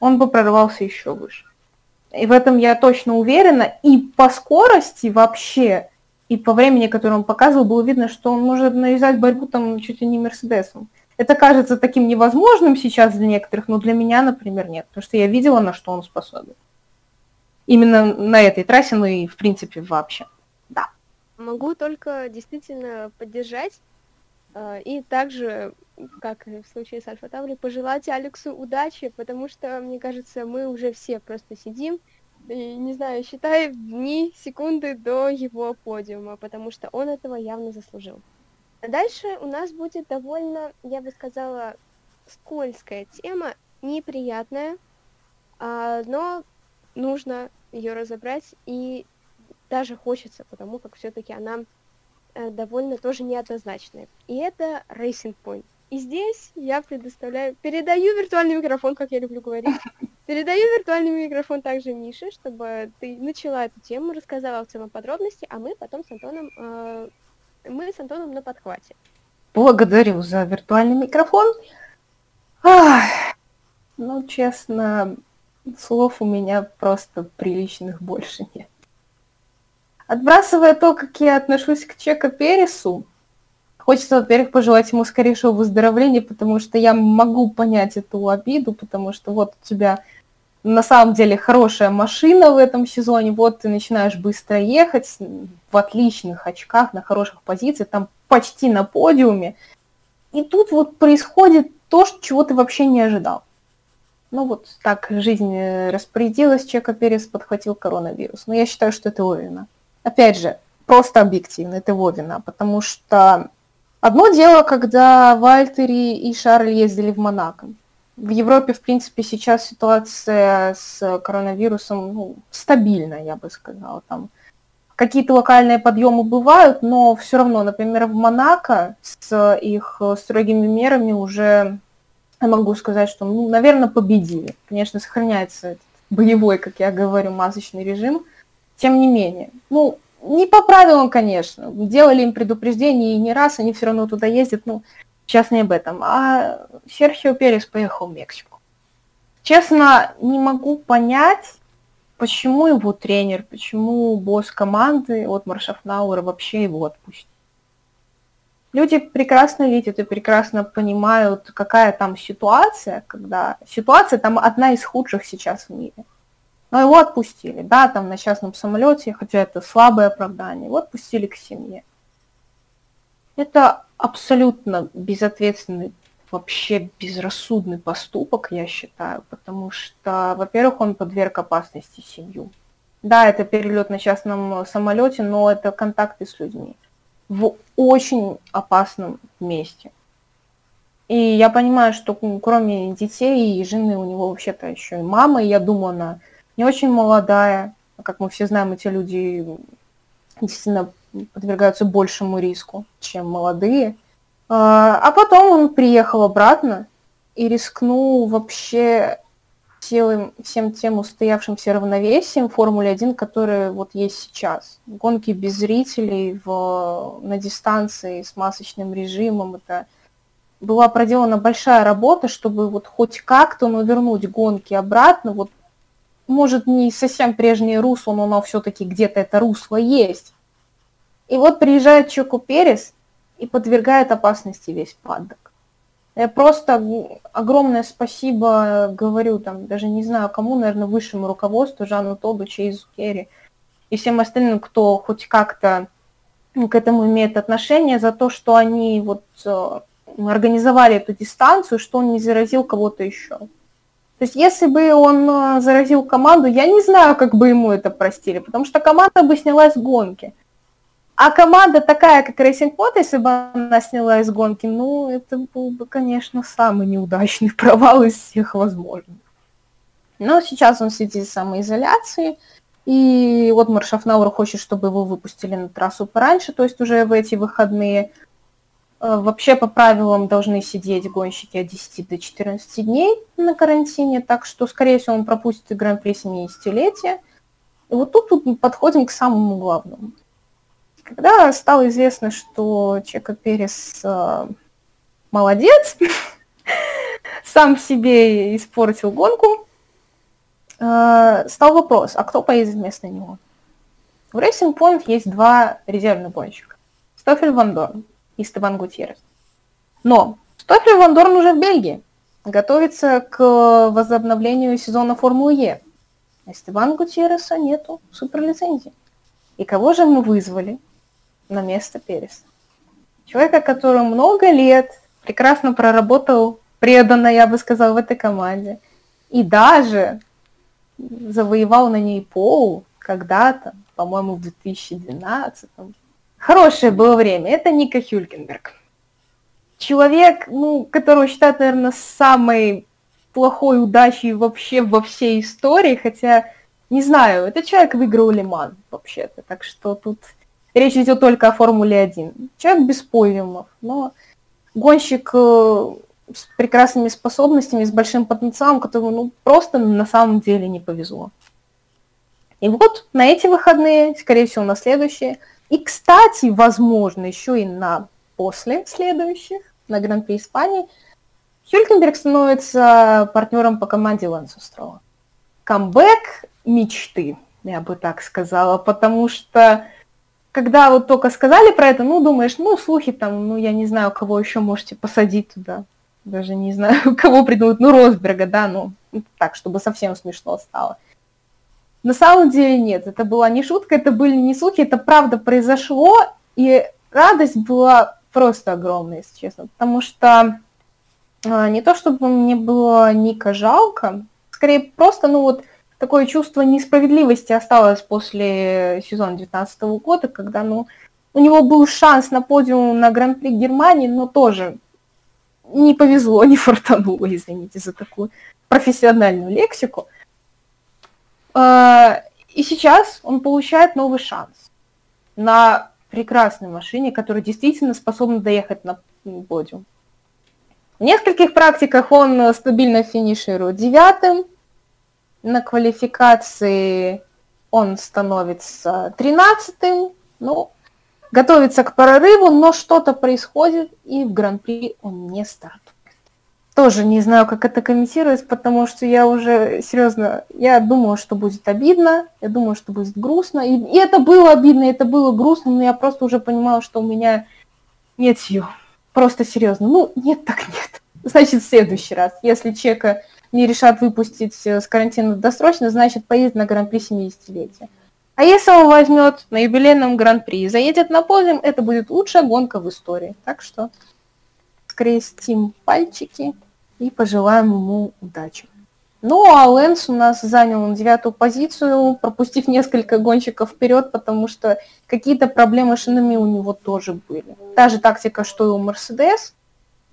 B: он бы прорывался еще выше. И в этом я точно уверена. И по скорости вообще, и по времени, которое он показывал, было видно, что он может навязать борьбу там чуть ли не Мерседесом. Это кажется таким невозможным сейчас для некоторых, но для меня, например, нет. Потому что я видела, на что он способен. Именно на этой трассе, ну и в принципе вообще. Да.
A: Могу только действительно поддержать и также, как и в случае с Альфа Таври, пожелать Алексу удачи, потому что, мне кажется, мы уже все просто сидим и, не знаю, считаем дни, секунды до его подиума, потому что он этого явно заслужил. А дальше у нас будет довольно, я бы сказала, скользкая тема, неприятная, а, но нужно ее разобрать, и даже хочется, потому как все-таки она Э, довольно тоже неоднозначные. И это Racing Point. И здесь я предоставляю, передаю виртуальный микрофон, как я люблю говорить. Передаю виртуальный микрофон также Мише, чтобы ты начала эту тему, рассказала в целом подробности, а мы потом с Антоном, э, мы с Антоном на подхвате.
B: Благодарю за виртуальный микрофон. Ах, ну, честно, слов у меня просто приличных больше нет. Отбрасывая то, как я отношусь к Чека Пересу, хочется, во-первых, пожелать ему скорейшего выздоровления, потому что я могу понять эту обиду, потому что вот у тебя на самом деле хорошая машина в этом сезоне, вот ты начинаешь быстро ехать в отличных очках, на хороших позициях, там почти на подиуме, и тут вот происходит то, чего ты вообще не ожидал. Ну вот так жизнь э, распорядилась, Чека Перес подхватил коронавирус. Но я считаю, что это его вина. Опять же, просто объективно, это его вина, потому что одно дело, когда Вальтери и Шарль ездили в Монако. В Европе, в принципе, сейчас ситуация с коронавирусом ну, стабильная, я бы сказала. Там какие-то локальные подъемы бывают, но все равно, например, в Монако с их строгими мерами уже я могу сказать, что, ну, наверное, победили. Конечно, сохраняется боевой, как я говорю, масочный режим. Тем не менее, ну, не по правилам, конечно. Делали им предупреждение и не раз, они все равно туда ездят. Ну, сейчас не об этом. А Серхио Перес поехал в Мексику. Честно, не могу понять, почему его тренер, почему босс команды от Маршафнауэра вообще его отпустил. Люди прекрасно видят и прекрасно понимают, какая там ситуация, когда ситуация там одна из худших сейчас в мире. Но его отпустили, да, там на частном самолете, хотя это слабое оправдание, его отпустили к семье. Это абсолютно безответственный, вообще безрассудный поступок, я считаю, потому что, во-первых, он подверг опасности семью. Да, это перелет на частном самолете, но это контакты с людьми в очень опасном месте. И я понимаю, что кроме детей и жены у него вообще-то еще и мама, и я думаю, она не очень молодая. Как мы все знаем, эти люди действительно подвергаются большему риску, чем молодые. А, а потом он приехал обратно и рискнул вообще всем, всем тем устоявшимся равновесием Формуле 1, которое вот есть сейчас. Гонки без зрителей в, на дистанции с масочным режимом, это была проделана большая работа, чтобы вот хоть как-то ну, вернуть гонки обратно, вот может не совсем прежнее русло, но оно все-таки где-то это русло есть. И вот приезжает Чоку Перес и подвергает опасности весь паддок. Я просто огромное спасибо говорю, там, даже не знаю кому, наверное, высшему руководству, Жанну Тоду, Чейзу Керри и всем остальным, кто хоть как-то к этому имеет отношение, за то, что они вот э, организовали эту дистанцию, что он не заразил кого-то еще. То есть если бы он э, заразил команду, я не знаю, как бы ему это простили, потому что команда бы снялась с гонки. А команда такая, как Racing Pot, если бы она сняла из гонки, ну, это был бы, конечно, самый неудачный провал из всех возможных. Но сейчас он сидит в самоизоляции, и вот Маршафнауэр хочет, чтобы его выпустили на трассу пораньше, то есть уже в эти выходные. Э, вообще по правилам должны сидеть гонщики от 10 до 14 дней на карантине, так что, скорее всего, он пропустит Гран-при 70-летия. И вот тут, тут мы подходим к самому главному. Когда стало известно, что Чека Перес э, молодец, сам себе испортил гонку, э, стал вопрос, а кто поедет вместо него? В Racing Point есть два резервных гонщика. Стофель Ван Дорн и Стебан Гутьеррес. Но Стофель Ван Дорн уже в Бельгии. Готовится к возобновлению сезона Формулы Е. А Стебан Гутьерреса нету суперлицензии. И кого же мы вызвали? на место Переса. Человека, который много лет прекрасно проработал преданно, я бы сказала, в этой команде. И даже завоевал на ней пол когда-то, по-моему, в 2012 -м. Хорошее было время. Это Ника Хюлькенберг. Человек, ну, которого считают, наверное, самой плохой удачей вообще во всей истории, хотя, не знаю, этот человек выиграл Лиман, вообще-то, так что тут Речь идет только о Формуле-1. Человек без подиумов, но гонщик э, с прекрасными способностями, с большим потенциалом, которому ну, просто на самом деле не повезло. И вот на эти выходные, скорее всего, на следующие, и, кстати, возможно, еще и на после следующих, на Гран-при Испании, Хюлькенберг становится партнером по команде Лэнса Строла. Камбэк мечты, я бы так сказала, потому что когда вот только сказали про это, ну, думаешь, ну, слухи там, ну, я не знаю, кого еще можете посадить туда. Даже не знаю, кого придумают. Ну, Росберга, да, ну, так, чтобы совсем смешно стало. На самом деле нет, это была не шутка, это были не слухи, это правда произошло, и радость была просто огромная, если честно, потому что А, не то чтобы мне было Ника жалко, скорее просто, ну вот, такое чувство несправедливости осталось после сезона 19 года, когда, ну, у него был шанс на подиум на Гран-при Германии, но тоже не повезло, не фартануло, извините за такую профессиональную лексику. А, и сейчас он получает новый шанс на прекрасной машине, которая действительно способна доехать на подиум. В нескольких практиках он стабильно финиширует девятым. На квалификации он становится тринадцатым. Ну, готовится к прорыву, но что-то происходит, и в Гран-при он не стартует. Тоже не знаю, как это комментировать, потому что я уже, серьезно, я думала, что будет обидно, я думала, что будет грустно, и, и это было обидно, это было грустно, но я просто уже понимала, что у меня нет сил. Просто серьезно. Ну, нет, так нет. Значит, в следующий раз, если Чека не решат выпустить с карантина досрочно, значит, поедет на Гран-при 70-летия. А если он возьмет на юбилейном гран-при и заедет на подиум, это будет лучшая гонка в истории. Так что скрестим пальчики и пожелаем ему удачи. Ну, а Лэнс у нас занял девятую позицию, пропустив несколько гонщиков вперед, потому что какие-то проблемы с шинами у него тоже были. Та же тактика, что и у Мерседес,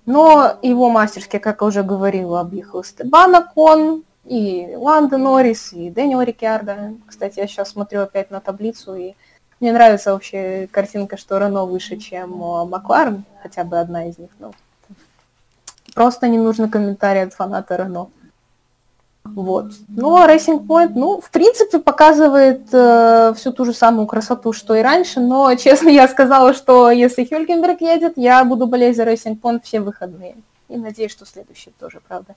B: но его мастерски, как я уже говорила, объехал Стебана Кон, и Ланда Норрис, и Дэниел Рикьярдо. Кстати, я сейчас смотрю опять на таблицу, и мне нравится вообще картинка, что Рено выше, чем Макларен, хотя бы одна из них. Ну, просто не нужно комментарий от фаната Рено. Вот. Ну, а Racing Point, ну, в принципе, показывает э, всю ту же самую красоту, что и раньше, но, честно, я сказала, что если Хюлькенберг едет, я буду болеть за Racing Point все выходные. И надеюсь, что следующий тоже, правда.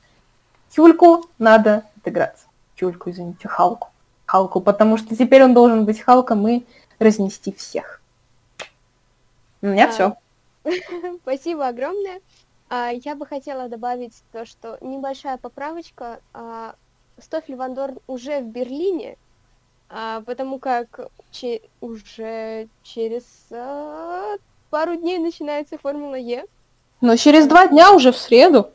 B: Хюльку надо отыграться. Хюльку, извините, Халку. Халку, потому что теперь он должен быть Халком и разнести всех. У меня а, все.
A: Спасибо огромное. А, я бы хотела добавить то, что небольшая поправочка. А, Стофель Вандорн уже в Берлине, а, потому как че- уже через пару дней начинается Формула Е.
B: Но через два дня уже в среду.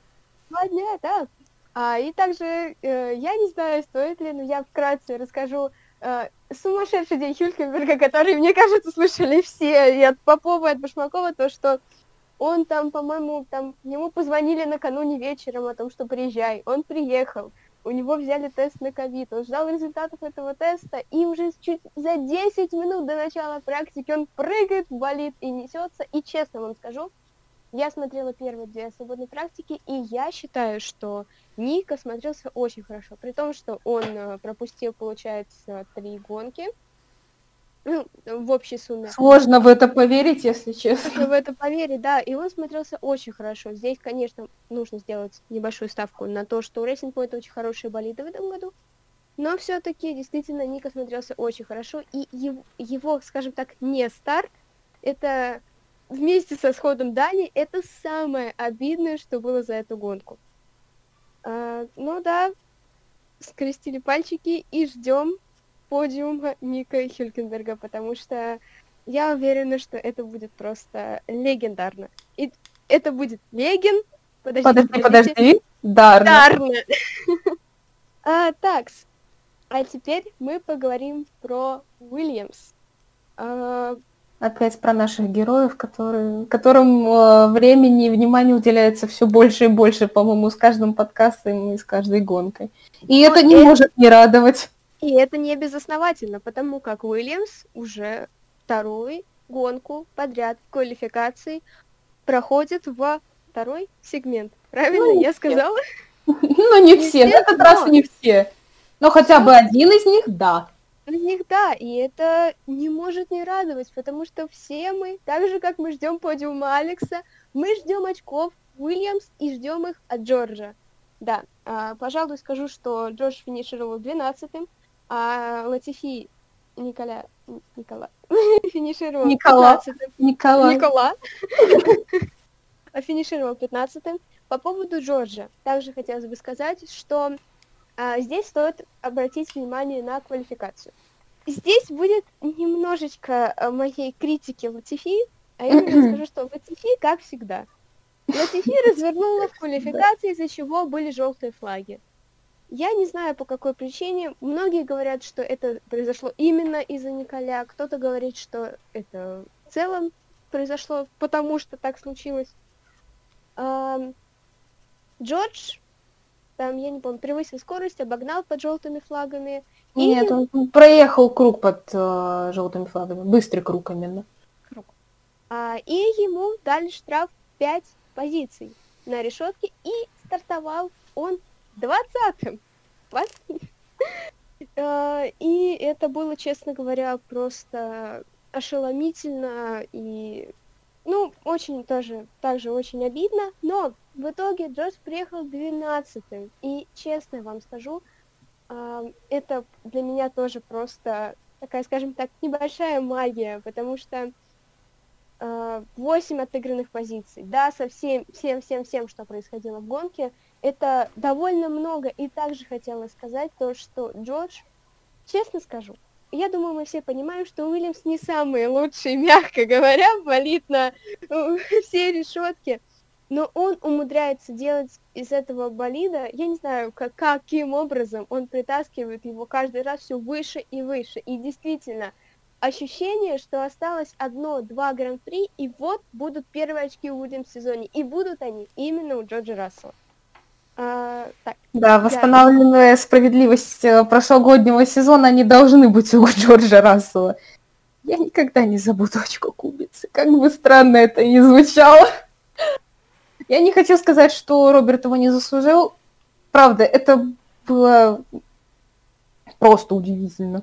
A: Два дня, да. А, и также, э, я не знаю, стоит ли, но я вкратце расскажу э, сумасшедший день Хюлькенберга, который, мне кажется, слышали все, и от Попова, и от Башмакова, то, что он там, по-моему, там, ему позвонили накануне вечером о том, что приезжай. Он приехал, у него взяли тест на ковид, он ждал результатов этого теста, и уже чуть за 10 минут до начала практики он прыгает болит и несется, и честно вам скажу, я смотрела первые две свободные практики, и я считаю, что Ника смотрелся очень хорошо, при том, что он э, пропустил, получается, три гонки, ну, в общей сумме.
B: Сложно в это поверить, если честно.
A: Сложно в это поверить, да, и он смотрелся очень хорошо. Здесь, конечно, нужно сделать небольшую ставку на то, что у Racing Point очень хорошие болиды в этом году, но все-таки действительно Ника смотрелся очень хорошо, и его, его, скажем так, не старт, это вместе со сходом Дани, это самое обидное, что было за эту гонку. А, ну да, скрестили пальчики и ждем подиума Ника Хюлькенберга, потому что я уверена, что это будет просто легендарно. И это будет леген...
B: Подожди, подожди, подожди. Дарно. Дарно.
A: а, так, а теперь мы поговорим про Уильямс. А,
B: Опять про наших героев, которые, которым э, времени и внимания уделяется все больше и больше, по-моему, с каждым подкастом и с каждой гонкой. И Но это не это... может не радовать.
A: И это не безосновательно, потому как Уильямс уже вторую гонку подряд в квалификации проходит в второй сегмент. Правильно ну, я сказала?
B: Ну, не все, в этот раз не все. Но хотя бы один из них, да.
A: Из них да, и это не может не радовать, потому что все мы, так же как мы ждем подиума Алекса, мы ждем очков Уильямс и ждем их от Джорджа. Да, а, пожалуй, скажу, что Джордж финишировал 12-м, а Латифи Николя... Никола... финишировал
B: Никола.
A: 15-м.
B: Никола.
A: Никола. финишировал 15-м. По поводу Джорджа, также хотелось бы сказать, что а, здесь стоит обратить внимание на квалификацию. Здесь будет немножечко а, моей критики Латифи, а я скажу, что Латифи, как всегда, Латифи развернула в квалификации, из-за чего были желтые флаги. Я не знаю, по какой причине. Многие говорят, что это произошло именно из-за Николя. Кто-то говорит, что это в целом произошло, потому что так случилось. Джордж, там, я не помню, превысил скорость, обогнал под желтыми флагами.
B: Нет, и... он проехал круг под э, желтыми флагами. Быстрый круг именно. Круг.
A: А, и ему дали штраф 5 позиций на решетке, и стартовал он 20-м. А, и это было, честно говоря, просто ошеломительно и, ну, очень тоже, также очень обидно, но в итоге Джордж приехал 12-м, и честно вам скажу, это для меня тоже просто такая, скажем так, небольшая магия, потому что 8 отыгранных позиций, да, со всем, всем, всем, всем, что происходило в гонке, это довольно много, и также хотела сказать то, что Джордж, честно скажу, я думаю, мы все понимаем, что Уильямс не самый лучший, мягко говоря, болит на все решетки. Но он умудряется делать из этого болида, я не знаю, как, каким образом он притаскивает его каждый раз все выше и выше. И действительно, ощущение, что осталось одно-два гран-при, и вот будут первые очки у Уильямс в сезоне. И будут они именно у Джорджа Рассела.
B: А, так, да, восстанавливая я... справедливость э, прошлогоднего сезона, они должны быть у Джорджа Рассела. Я никогда не забуду очко кубицы, как бы странно это ни звучало. Я не хочу сказать, что Роберт его не заслужил. Правда, это было просто удивительно.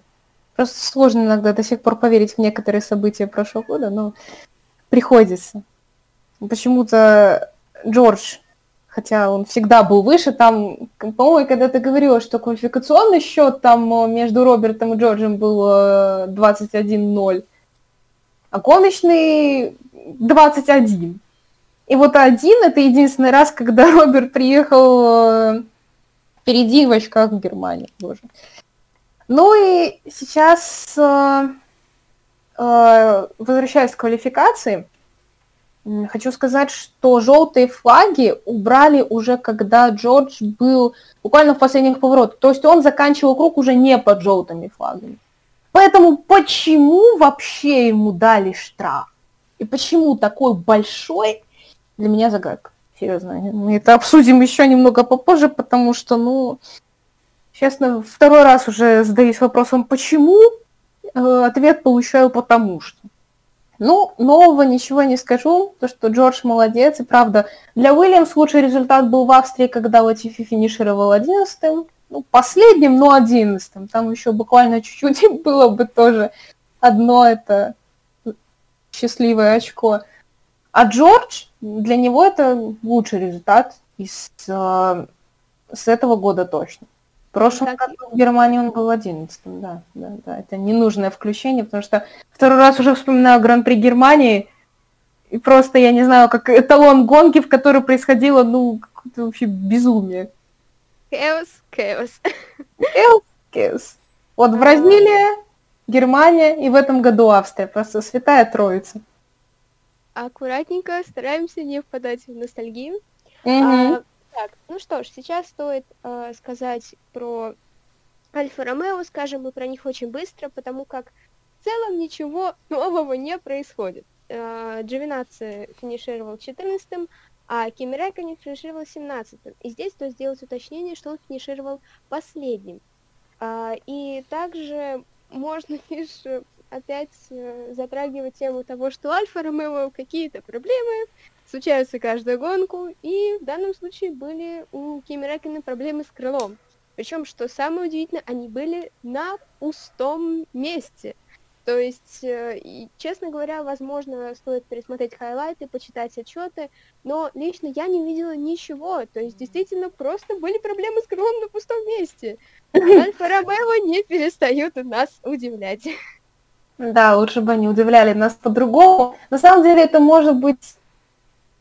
B: Просто сложно иногда до сих пор поверить в некоторые события прошлого года, но приходится. Почему-то Джордж хотя он всегда был выше, там, по-моему, когда ты говорила, что квалификационный счет там э, между Робертом и Джорджем был 21-0, э, а гоночный 21. И вот один это единственный раз, когда Роберт приехал э, впереди в очках в Германии. Боже. Ну и сейчас, возвращаясь к квалификации, Хочу сказать, что желтые флаги убрали уже, когда Джордж был буквально в последних поворотах. То есть он заканчивал круг уже не под желтыми флагами. Поэтому почему вообще ему дали штраф? И почему такой большой, для меня загадка. Серьезно, мы это обсудим еще немного попозже, потому что, ну, честно, второй раз уже задаюсь вопросом, почему? Э, ответ получаю потому что. Ну, нового ничего не скажу, то что Джордж молодец, и правда, для Уильямс лучший результат был в Австрии, когда Латифи финишировал одиннадцатым, ну, последним, но одиннадцатым, там еще буквально чуть-чуть было бы тоже одно это счастливое очко. А Джордж, для него это лучший результат из, э, с этого года точно. В прошлом так... году в Германии он был одиннадцатым, да, да, да. Это ненужное включение, потому что второй раз уже вспоминаю Гран-при Германии, и просто, я не знаю, как эталон гонки, в которой происходило, ну, какое-то вообще безумие.
A: Chaos, chaos.
B: Chaos, chaos. Вот Бразилия, Германия и в этом году Австрия. Просто святая троица.
A: Аккуратненько, стараемся не впадать в ностальгию. Mm-hmm. А, так, ну что ж, сейчас стоит э, сказать про Альфа-Ромео, скажем мы про них очень быстро, потому как в целом ничего нового не происходит. Э, Джовинаци финишировал 14-м, а Кими Рэкконен финишировал 17-м. И здесь стоит сделать уточнение, что он финишировал последним. Э, и также можно лишь опять э, затрагивать тему того, что Альфа-Ромео какие-то проблемы, случаются каждую гонку, и в данном случае были у Кими Рэккена проблемы с крылом. Причем, что самое удивительное, они были на пустом месте. То есть, э, и, честно говоря, возможно, стоит пересмотреть хайлайты, почитать отчеты, но лично я не видела ничего. То есть, действительно, просто были проблемы с крылом на пустом месте. Альфа Ромео не перестают нас удивлять.
B: Да, лучше бы они удивляли нас по-другому. На самом деле, это может быть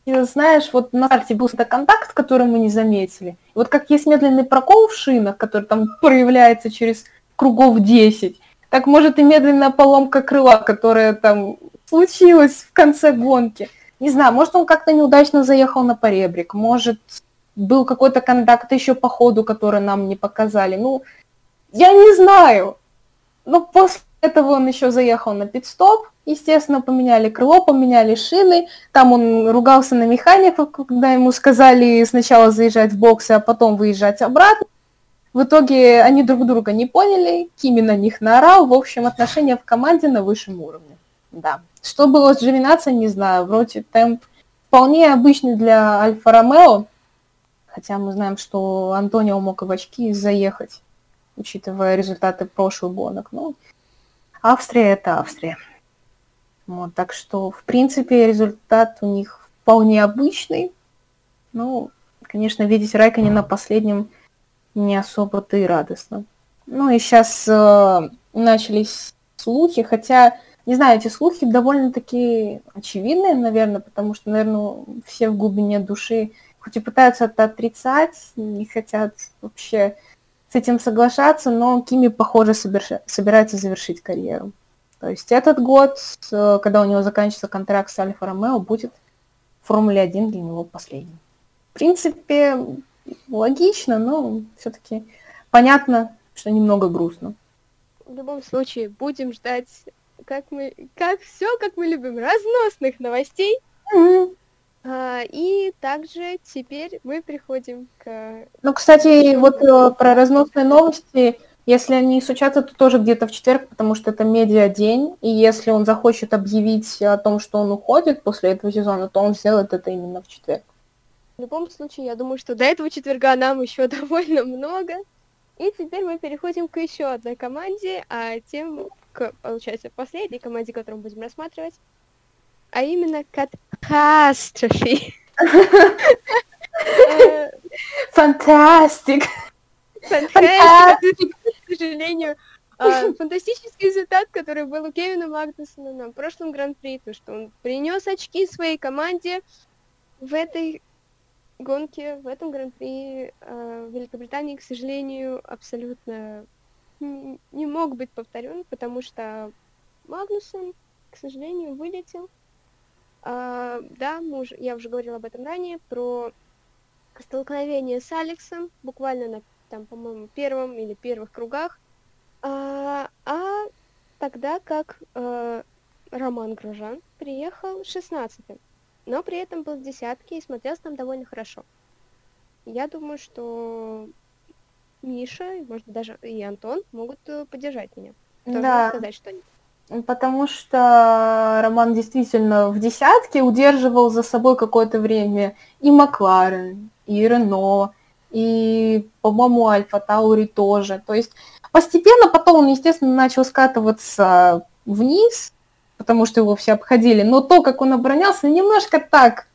B: знаешь, вот на карте был контакт, который мы не заметили. И вот как есть медленный прокол в шинах, который там проявляется через кругов 10, так может и медленная поломка крыла, которая там случилась в конце гонки. Не знаю, может, он как-то неудачно заехал на поребрик, может, был какой-то контакт еще по ходу, который нам не показали. Ну, я не знаю. Но после этого он еще заехал на пит-стоп, естественно, поменяли крыло, поменяли шины. Там он ругался на механиков, когда ему сказали сначала заезжать в боксы, а потом выезжать обратно. В итоге они друг друга не поняли, Кими на них наорал. В общем, отношения в команде на высшем уровне. Да. Что было с Джовинаци, не знаю. Вроде темп вполне обычный для Альфа Ромео. Хотя мы знаем, что Антонио мог и в очки заехать, учитывая результаты прошлых гонок. Ну, Австрия – это Австрия. Вот, так что, в принципе, результат у них вполне обычный. Ну, конечно, видеть Райкани на последнем не особо-то и радостно. Ну и сейчас э, начались слухи, хотя, не знаю, эти слухи довольно-таки очевидные, наверное, потому что, наверное, все в глубине души хоть и пытаются это отрицать, не хотят вообще с этим соглашаться, но Кими, похоже, соберш... собирается завершить карьеру. То есть этот год, когда у него заканчивается контракт с Альфа Ромео, будет в Формуле 1 для него последним. В принципе, логично, но все-таки понятно, что немного грустно.
A: В любом случае, будем ждать, как мы, как все, как мы любим, разносных новостей. Mm-hmm. А, и также теперь мы приходим к...
B: Ну, кстати, вот э, про разносные новости, если они случатся, то тоже где-то в четверг, потому что это медиа-день, и если он захочет объявить о том, что он уходит после этого сезона, то он сделает это именно в четверг.
A: В любом случае, я думаю, что до этого четверга нам еще довольно много. И теперь мы переходим к еще одной команде, а тем к, получается, последней команде, которую мы будем рассматривать а именно катастрофи.
B: Фантастик.
A: Фантастик, к сожалению. А, фантастический результат, который был у Кевина Магнусона на прошлом гран-при, то, что он принес очки своей команде в этой гонке, в этом гран-при э, Великобритании, к сожалению, абсолютно не мог быть повторен, потому что Магнусон, к сожалению, вылетел а, да, мы уже, я уже говорила об этом ранее, про столкновение с Алексом, буквально на, там, по-моему, первом или первых кругах, а, а тогда как а, Роман Гружан приехал 16-м, но при этом был в десятке и смотрелся там довольно хорошо. Я думаю, что Миша, может даже и Антон могут э, поддержать меня. Тоже да. сказать что-нибудь.
B: Потому что Роман действительно в десятке удерживал за собой какое-то время и Макларен, и Рено, и, по-моему, Альфа Таури тоже. То есть постепенно потом он, естественно, начал скатываться вниз, потому что его все обходили. Но то, как он оборонялся, немножко так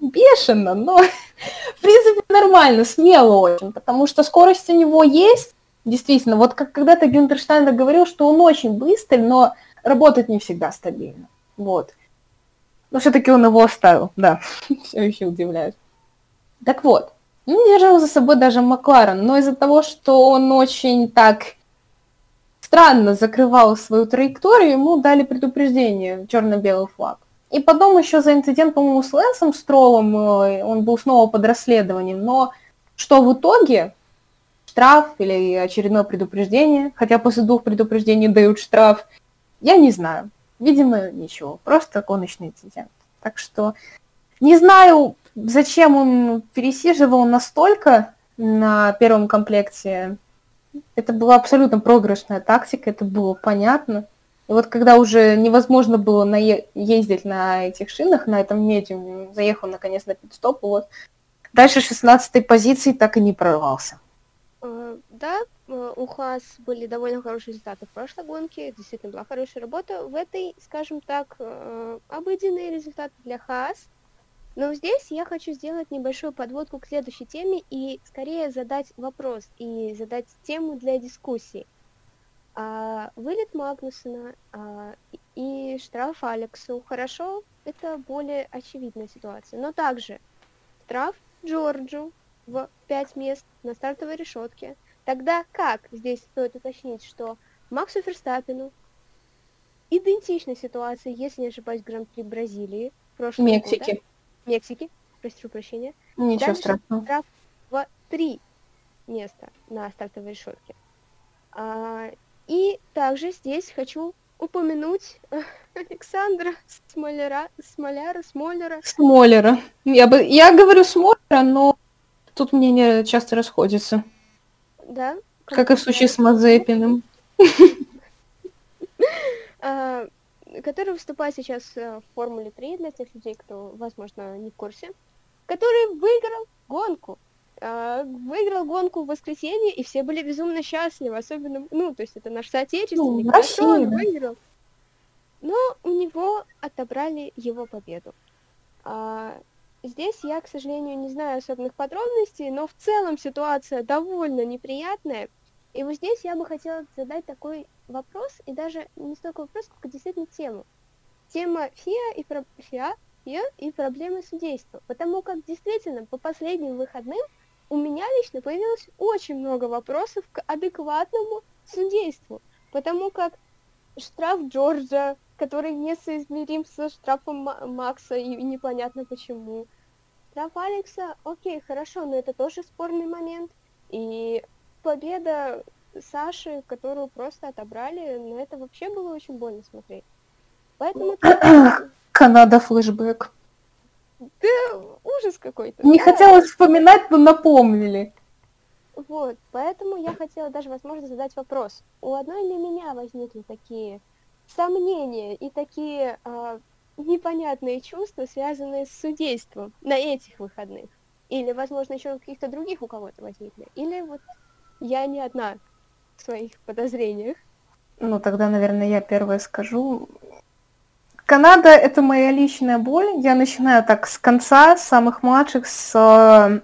B: бешено, но в принципе нормально, смело очень, потому что скорость у него есть, Действительно, вот как когда-то Гюнтерштайнер говорил, что он очень быстрый, но работает не всегда стабильно. Вот. Но все-таки он его оставил, да. Все еще удивляет. Так вот, он держал за собой даже Макларен, но из-за того, что он очень так странно закрывал свою траекторию, ему дали предупреждение, черно-белый флаг. И потом еще за инцидент, по-моему, с Лэнсом Стролом, э, он был снова под расследованием, но что в итоге, штраф или очередное предупреждение, хотя после двух предупреждений дают штраф, я не знаю. Видимо, ничего, просто гоночный инцидент. Так что не знаю, зачем он пересиживал настолько на первом комплекте. Это была абсолютно проигрышная тактика, это было понятно. И вот когда уже невозможно было на ездить на этих шинах, на этом медиуме, заехал наконец на пидстоп, вот дальше 16 позиции так и не прорвался.
A: Э, да, э, у Хас были довольно хорошие результаты в прошлой гонке, действительно была хорошая работа. В этой, скажем так, э, обыденные результаты для Хас. Но здесь я хочу сделать небольшую подводку к следующей теме и скорее задать вопрос и задать тему для дискуссии. А, вылет Магнусона а, и штраф Алексу. Хорошо, это более очевидная ситуация. Но также штраф Джорджу в 5 мест на стартовой решетке. Тогда как здесь стоит уточнить, что Максу Ферстаппину идентичной ситуации, если не ошибаюсь, Гран-при Бразилии прошлого
B: Мексики.
A: года. Мексики, прошу прощения.
B: Ничего
A: Дальше
B: страшного.
A: штраф в три места на стартовой решетке. А, и также здесь хочу упомянуть Александра Смоляра, Смоляра, Смолера.
B: Смолера. Я, бы, я говорю Смолера, но тут мнения часто расходятся.
A: Да?
B: Как и в случае с Мазепиным.
A: а, который выступает сейчас э, в Формуле 3 для тех людей, кто, возможно, не в курсе, который выиграл гонку. А, выиграл гонку в воскресенье, и все были безумно счастливы, особенно, ну, то есть это наш соотечественник,
B: Ну,
A: хорошо, он выиграл. Но у него отобрали его победу. Здесь я, к сожалению, не знаю особенных подробностей, но в целом ситуация довольно неприятная. И вот здесь я бы хотела задать такой вопрос, и даже не столько вопрос, сколько действительно тему. Тема ФИА и, про... ФИА, ФИА и проблемы судейства. Потому как действительно по последним выходным у меня лично появилось очень много вопросов к адекватному судейству. Потому как штраф Джорджа, который несоизмерим со штрафом Ма- Макса, и непонятно почему. Штраф Алекса, окей, хорошо, но это тоже спорный момент. И победа Саши, которую просто отобрали, на это вообще было очень больно смотреть. Поэтому это
B: Канада флешбэк.
A: да, ужас какой-то.
B: Не
A: Да.
B: хотелось вспоминать, но напомнили.
A: Вот, поэтому я хотела даже, возможно, задать вопрос. У одной ли меня возникли такие сомнения и такие а, непонятные чувства, связанные с судейством на этих выходных? Или, возможно, еще каких-то других у кого-то возникли? Или вот я не одна в своих подозрениях?
B: Ну, тогда, наверное, я первое скажу. Канада — это моя личная боль. Я начинаю так с конца, с самых младших, с э,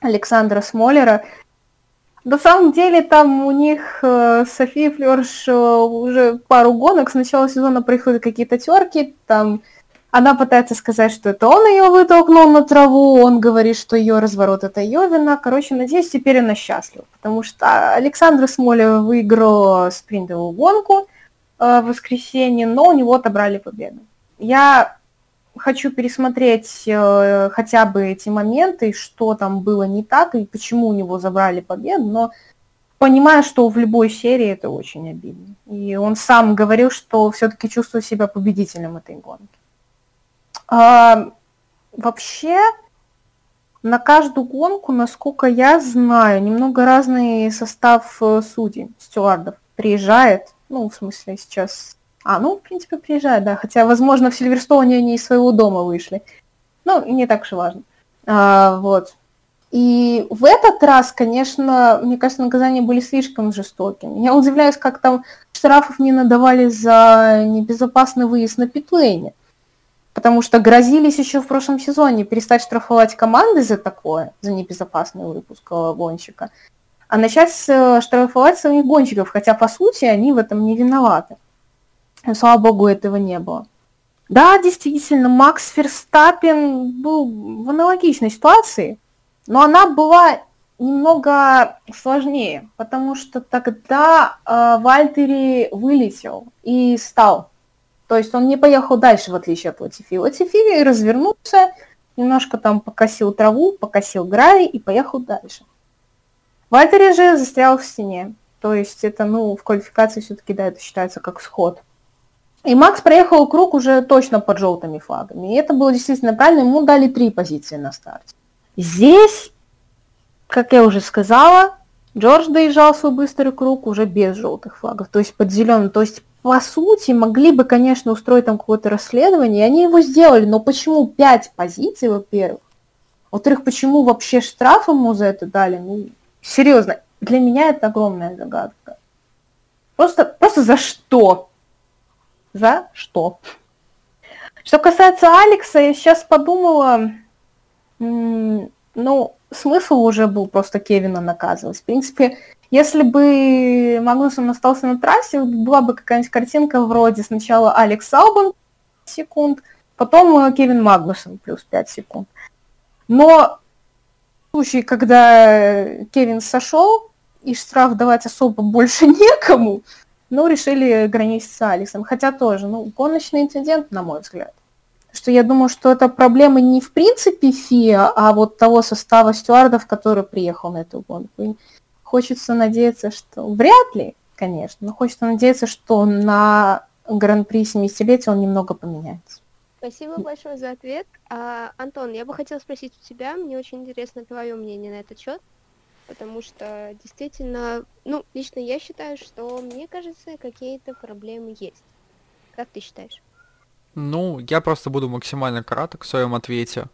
B: Александра Смолера. На самом деле там у них э, София Флёрш э, уже пару гонок. С начала сезона происходят какие-то терки. Там она пытается сказать, что это он ее вытолкнул на траву. Он говорит, что ее разворот это ее вина. Короче, надеюсь, теперь она счастлива. Потому что Александр Смолер выиграл спринтовую гонку э, в воскресенье, но у него отобрали победу. Я хочу пересмотреть э, хотя бы эти моменты, что там было не так и почему у него забрали победу, но понимаю, что в любой серии это очень обидно. И он сам говорил, что все-таки чувствует себя победителем этой гонки. А, вообще, на каждую гонку, насколько я знаю, немного разный состав э, судей, стюардов приезжает, ну, в смысле, сейчас... А, ну, в принципе, приезжает, да, хотя, возможно, в Сильверстоуне они из своего дома вышли. Ну, не так уж и важно. А, вот. И в этот раз, конечно, мне кажется, наказания были слишком жестокими. Я удивляюсь, как там штрафов не надавали за небезопасный выезд на питлейне. Потому что грозились еще в прошлом сезоне перестать штрафовать команды за такое, за небезопасный выпуск э, гонщика, а начать э, штрафовать самих гонщиков, хотя, по сути, они в этом не виноваты. Слава богу, этого не было. Да, действительно, Макс Ферстаппин был в аналогичной ситуации, но она была немного сложнее, потому что тогда э, Вальтери вылетел и стал. То есть он не поехал дальше, в отличие от Латифи. Латифи развернулся, немножко там покосил траву, покосил грай и поехал дальше. Вальтери же застрял в стене. То есть это, ну, в квалификации все-таки, да, это считается как сход. И Макс проехал круг уже точно под желтыми флагами. И это было действительно правильно. Ему дали три позиции на старте. Здесь, как я уже сказала, Джордж доезжал свой быстрый круг уже без желтых флагов, то есть под зеленым. То есть, по сути, могли бы, конечно, устроить там какое-то расследование, и они его сделали. Но почему пять позиций, во-первых? Во-вторых, почему вообще штраф ему за это дали? Ну, серьезно, для меня это огромная загадка. Просто, просто за что? За что? Что касается Алекса, я сейчас подумала, ну, смысл уже был просто Кевина наказывать. В принципе, если бы Магнусон остался на трассе, была бы какая-нибудь картинка вроде сначала Алекс Албан секунд, потом э, Кевин Магнусон плюс 5 секунд. Но в случае, когда Кевин сошел, и штраф давать особо больше некому, но решили граничиться Алисом. Хотя тоже, ну, гоночный инцидент, на мой взгляд. Что я думаю, что это проблема не в принципе ФИА, а вот того состава стюардов, который приехал на эту гонку. И хочется надеяться, что... Вряд ли, конечно, но хочется надеяться, что на Гран-при 70-летия он немного поменяется.
A: Спасибо большое за ответ. А, Антон, я бы хотела спросить у тебя, мне очень интересно твое мнение на этот счет потому что действительно, ну, лично я считаю, что, мне кажется, какие-то проблемы есть. Как ты считаешь?
C: Ну, я просто буду максимально краток в своем ответе.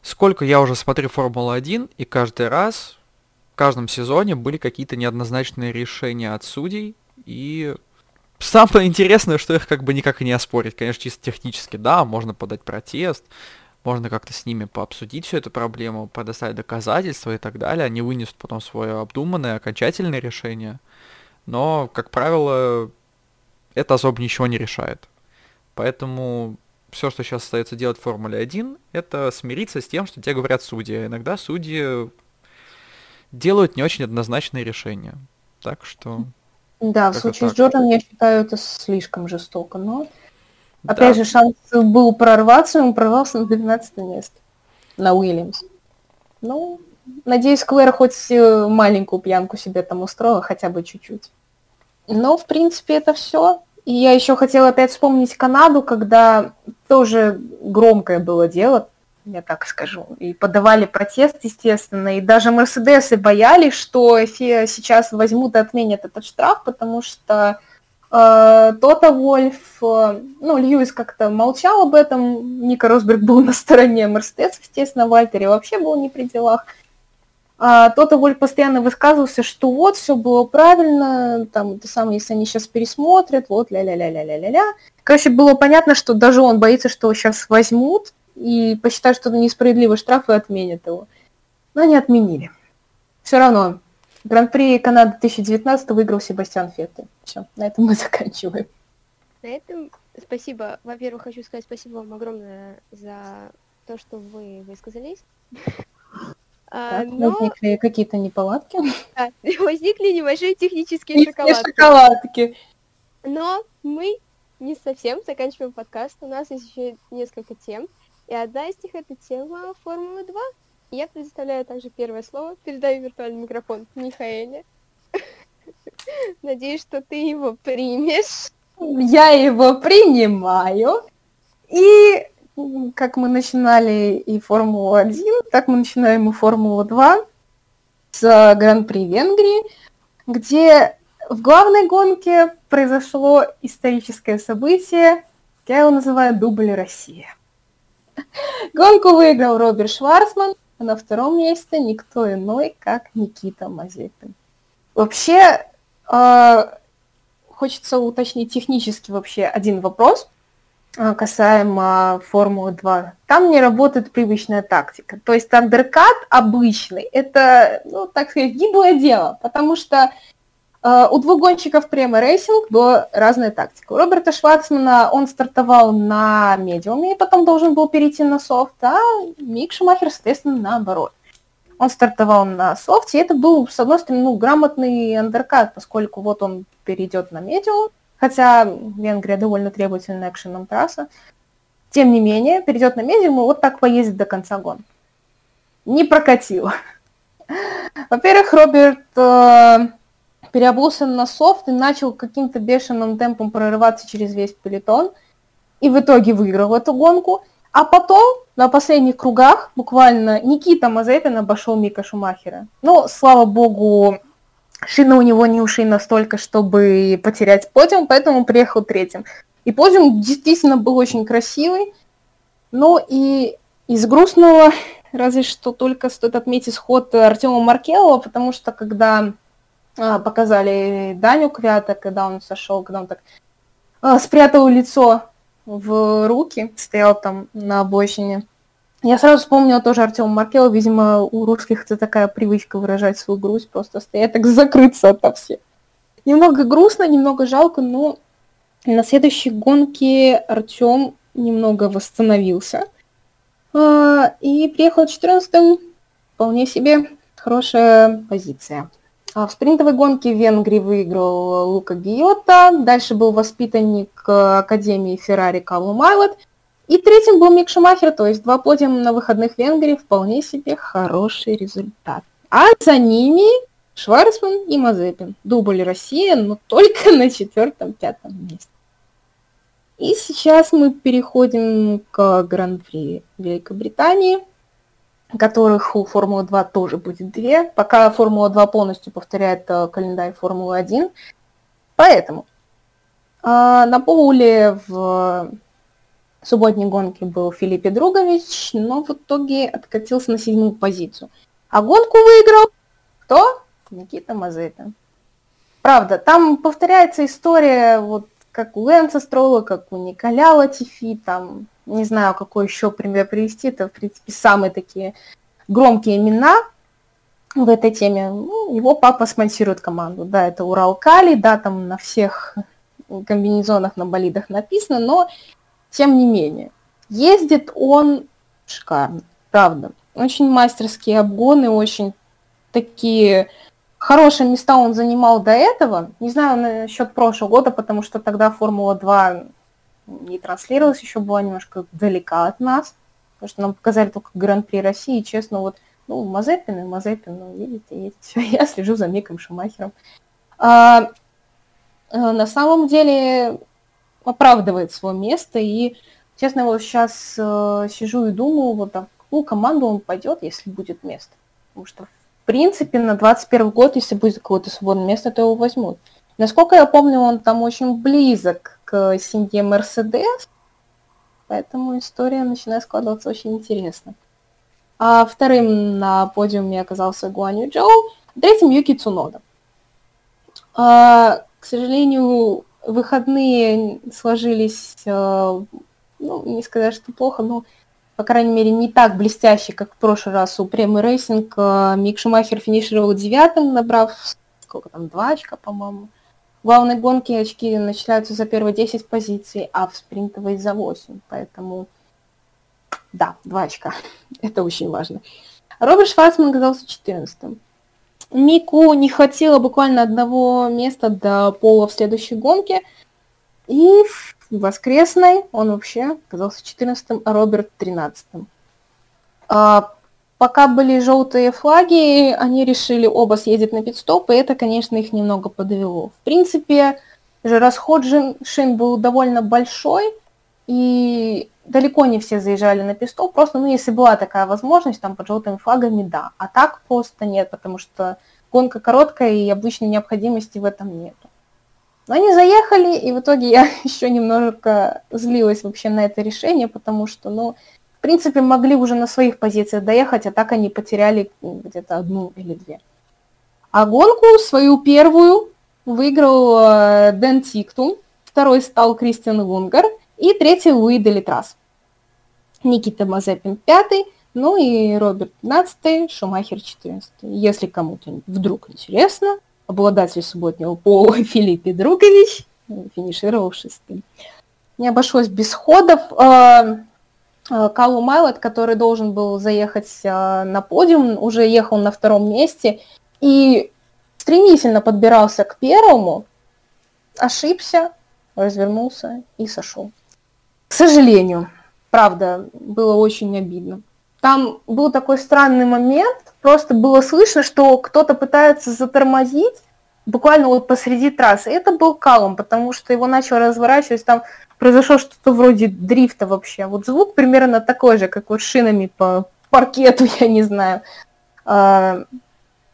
C: Сколько я уже смотрю Формулу-1, и каждый раз, в каждом сезоне были какие-то неоднозначные решения от судей, и самое интересное, что их как бы никак и не оспорить. Конечно, чисто технически, да, можно подать протест, можно как-то с ними пообсудить всю эту проблему, предоставить доказательства и так далее. Они вынесут потом свое обдуманное, окончательное решение. Но, как правило, это особо ничего не решает. Поэтому все, что сейчас остается делать в Формуле 1, это смириться с тем, что тебе говорят судьи. А иногда судьи делают не очень однозначные решения. Так что...
B: Да, в случае с Джорданом я считаю это слишком жестоко, но Опять да. же, шанс был прорваться, он прорвался на 12 место на Уильямс. Ну, надеюсь, Клэр хоть э, маленькую пьянку себе там устроила, хотя бы чуть-чуть. Но, в принципе, это все. И я еще хотела опять вспомнить Канаду, когда тоже громкое было дело, я так скажу. И подавали протест, естественно. И даже Мерседесы боялись, что сейчас возьмут и отменят этот штраф, потому что Тота Вольф, э, ну, Льюис как-то молчал об этом, Ника Росберг был на стороне Мерседес, естественно, Вальтери вообще был не при делах. А Тота Вольф постоянно высказывался, что вот, все было правильно, там, это самое, если они сейчас пересмотрят, вот, ля-ля-ля-ля-ля-ля-ля. Короче, было понятно, что даже он боится, что сейчас возьмут и посчитают, что это несправедливый штраф и отменят его. Но они отменили. Все равно Гран-при Канады 2019 выиграл Себастьян Феттель. Все, на этом мы заканчиваем.
A: На этом спасибо. Во-первых, хочу сказать спасибо вам огромное за то, что вы высказались.
B: А, так, но... Возникли какие-то неполадки.
A: Да, возникли небольшие технические шоколадки.
B: шоколадки.
A: Но мы не совсем заканчиваем подкаст. У нас есть еще несколько тем. И одна из них это тема Формулы 2. Я предоставляю также первое слово, передаю виртуальный микрофон Михаэле. Надеюсь, что ты его примешь.
B: Я его принимаю. И как мы начинали и Формулу-1, так мы начинаем и Формулу-2 с Гран-при Венгрии, где в главной гонке произошло историческое событие, я его называю «Дубль Россия». Гонку выиграл Роберт Шварцман, а на втором месте никто иной, как Никита Мазепин. Вообще, э, хочется уточнить технически вообще один вопрос э, касаемо Формулы 2. Там не работает привычная тактика. То есть андеркат обычный, это, ну, так сказать, гиблое дело, потому что у двух гонщиков Prema Racing была разная тактика. У Роберта Шварцмана он стартовал на медиуме и потом должен был перейти на софт, а Мик Шумахер, соответственно, наоборот. Он стартовал на софте, и это был, с одной стороны, ну, грамотный андеркат, поскольку вот он перейдет на медиум, хотя Венгрия довольно требовательная к шинам трасса. Тем не менее, перейдет на медиум и вот так поездит до конца гон. Не прокатило. Во-первых, Роберт э, переобулся на софт и начал каким-то бешеным темпом прорываться через весь пелетон. И в итоге выиграл эту гонку. А потом, на последних кругах, буквально Никита Мазепин обошел Мика Шумахера. Ну, слава богу, шина у него не уши настолько, чтобы потерять подиум, поэтому приехал третьим. И подиум действительно был очень красивый. Ну и из грустного, разве что только стоит отметить ход Артема Маркелова, потому что когда показали Даню Квята, когда он сошел, когда он так а, спрятал лицо в руки, стоял там на обочине. Я сразу вспомнила тоже Артема Маркела, видимо, у русских это такая привычка выражать свою грусть, просто стоять так закрыться ото всех. Немного грустно, немного жалко, но на следующей гонке Артем немного восстановился. А, и приехал 14-м, вполне себе хорошая позиция. А в спринтовой гонке в Венгрии выиграл Лука Гиота, дальше был воспитанник э, Академии Феррари Калу Майлот, и третьим был Мик Шумахер, то есть два подиума на выходных в Венгрии, вполне себе хороший результат. А за ними Шварцман и Мазепин. Дубль Россия, но только на четвертом-пятом месте. И сейчас мы переходим к Гран-при Великобритании, которых у Формулы-2 тоже будет две, пока Формула-2 полностью повторяет э, календарь Формулы-1. Поэтому э, на поле в субботней гонке был Филиппе Другович, но в итоге откатился на седьмую позицию. А гонку выиграл кто? Никита Мазепин. Правда, там повторяется история вот как у Лэнса Строла, как у Николя Латифи, там, не знаю, какой еще пример привести, это, в принципе, самые такие громкие имена в этой теме. Ну, его папа спонсирует команду, да, это Урал Кали, да, там на всех комбинезонах, на болидах написано, но тем не менее, ездит он шикарно, правда. Очень мастерские обгоны, очень такие хорошие места он занимал до этого. Не знаю насчет прошлого года, потому что тогда Формула-2 не транслировалась, еще была немножко далека от нас, потому что нам показали только Гран-при России, и, честно, вот, ну, Мазепин и Мазепин, ну, видите, есть все, я слежу за Миком Шумахером. А, а, на самом деле оправдывает свое место, и, честно, вот сейчас э, сижу и думаю, вот в какую команду он пойдет, если будет место. Потому что в принципе, на 21 год, если будет какое-то свободное место, то его возьмут. Насколько я помню, он там очень близок к семье Мерседес, поэтому история начинает складываться очень интересно. А вторым на подиуме оказался Гуанью Джоу, третьим Юки Цунода. А, к сожалению, выходные сложились, э, ну, не сказать, что плохо, но по крайней мере, не так блестяще, как в прошлый раз у Премы Racing. Э, Мик Шумахер финишировал девятым, набрав, сколько там, два очка, по-моему. В главной гонке очки начисляются за первые 10 позиций, а в спринтовой за 8. Поэтому, да, два очка. Это очень важно. Роберт Шварцман оказался 14-м. Мику не хватило буквально одного места до пола в следующей гонке. И воскресной он вообще оказался 14-м, а Роберт 13-м. А, пока были желтые флаги, они решили оба съездить на пидстоп, и это, конечно, их немного подвело. В принципе, же расход шин был довольно большой, и далеко не все заезжали на пидстоп, просто, ну, если была такая возможность, там, под желтыми флагами, да. А так просто нет, потому что гонка короткая, и обычной необходимости в этом нету. Но они заехали, и в итоге я еще немножко злилась вообще на это решение, потому что, ну, принципе, могли уже на своих позициях доехать, а так они потеряли где-то одну или две. А гонку свою первую выиграл э, Дэн Тиктум, второй стал Кристиан Лунгар, и третий Луи Делитрас. Никита Мазепин пятый, ну и Роберт 15, Шумахер 14. Если кому-то вдруг интересно, обладатель субботнего пола Филиппе Другович, финишировал шестым. Не обошлось без ходов. А, Калу Майлот, который должен был заехать а, на подиум, уже ехал на втором месте и стремительно подбирался к первому, ошибся, развернулся и сошел. К сожалению, правда, было очень обидно. Там был такой странный момент, просто было слышно, что кто-то пытается затормозить буквально вот посреди трассы. Это был Калум, потому что его начал разворачивать, там произошло что-то вроде дрифта вообще. Вот звук примерно такой же, как вот шинами по паркету, я не знаю. А,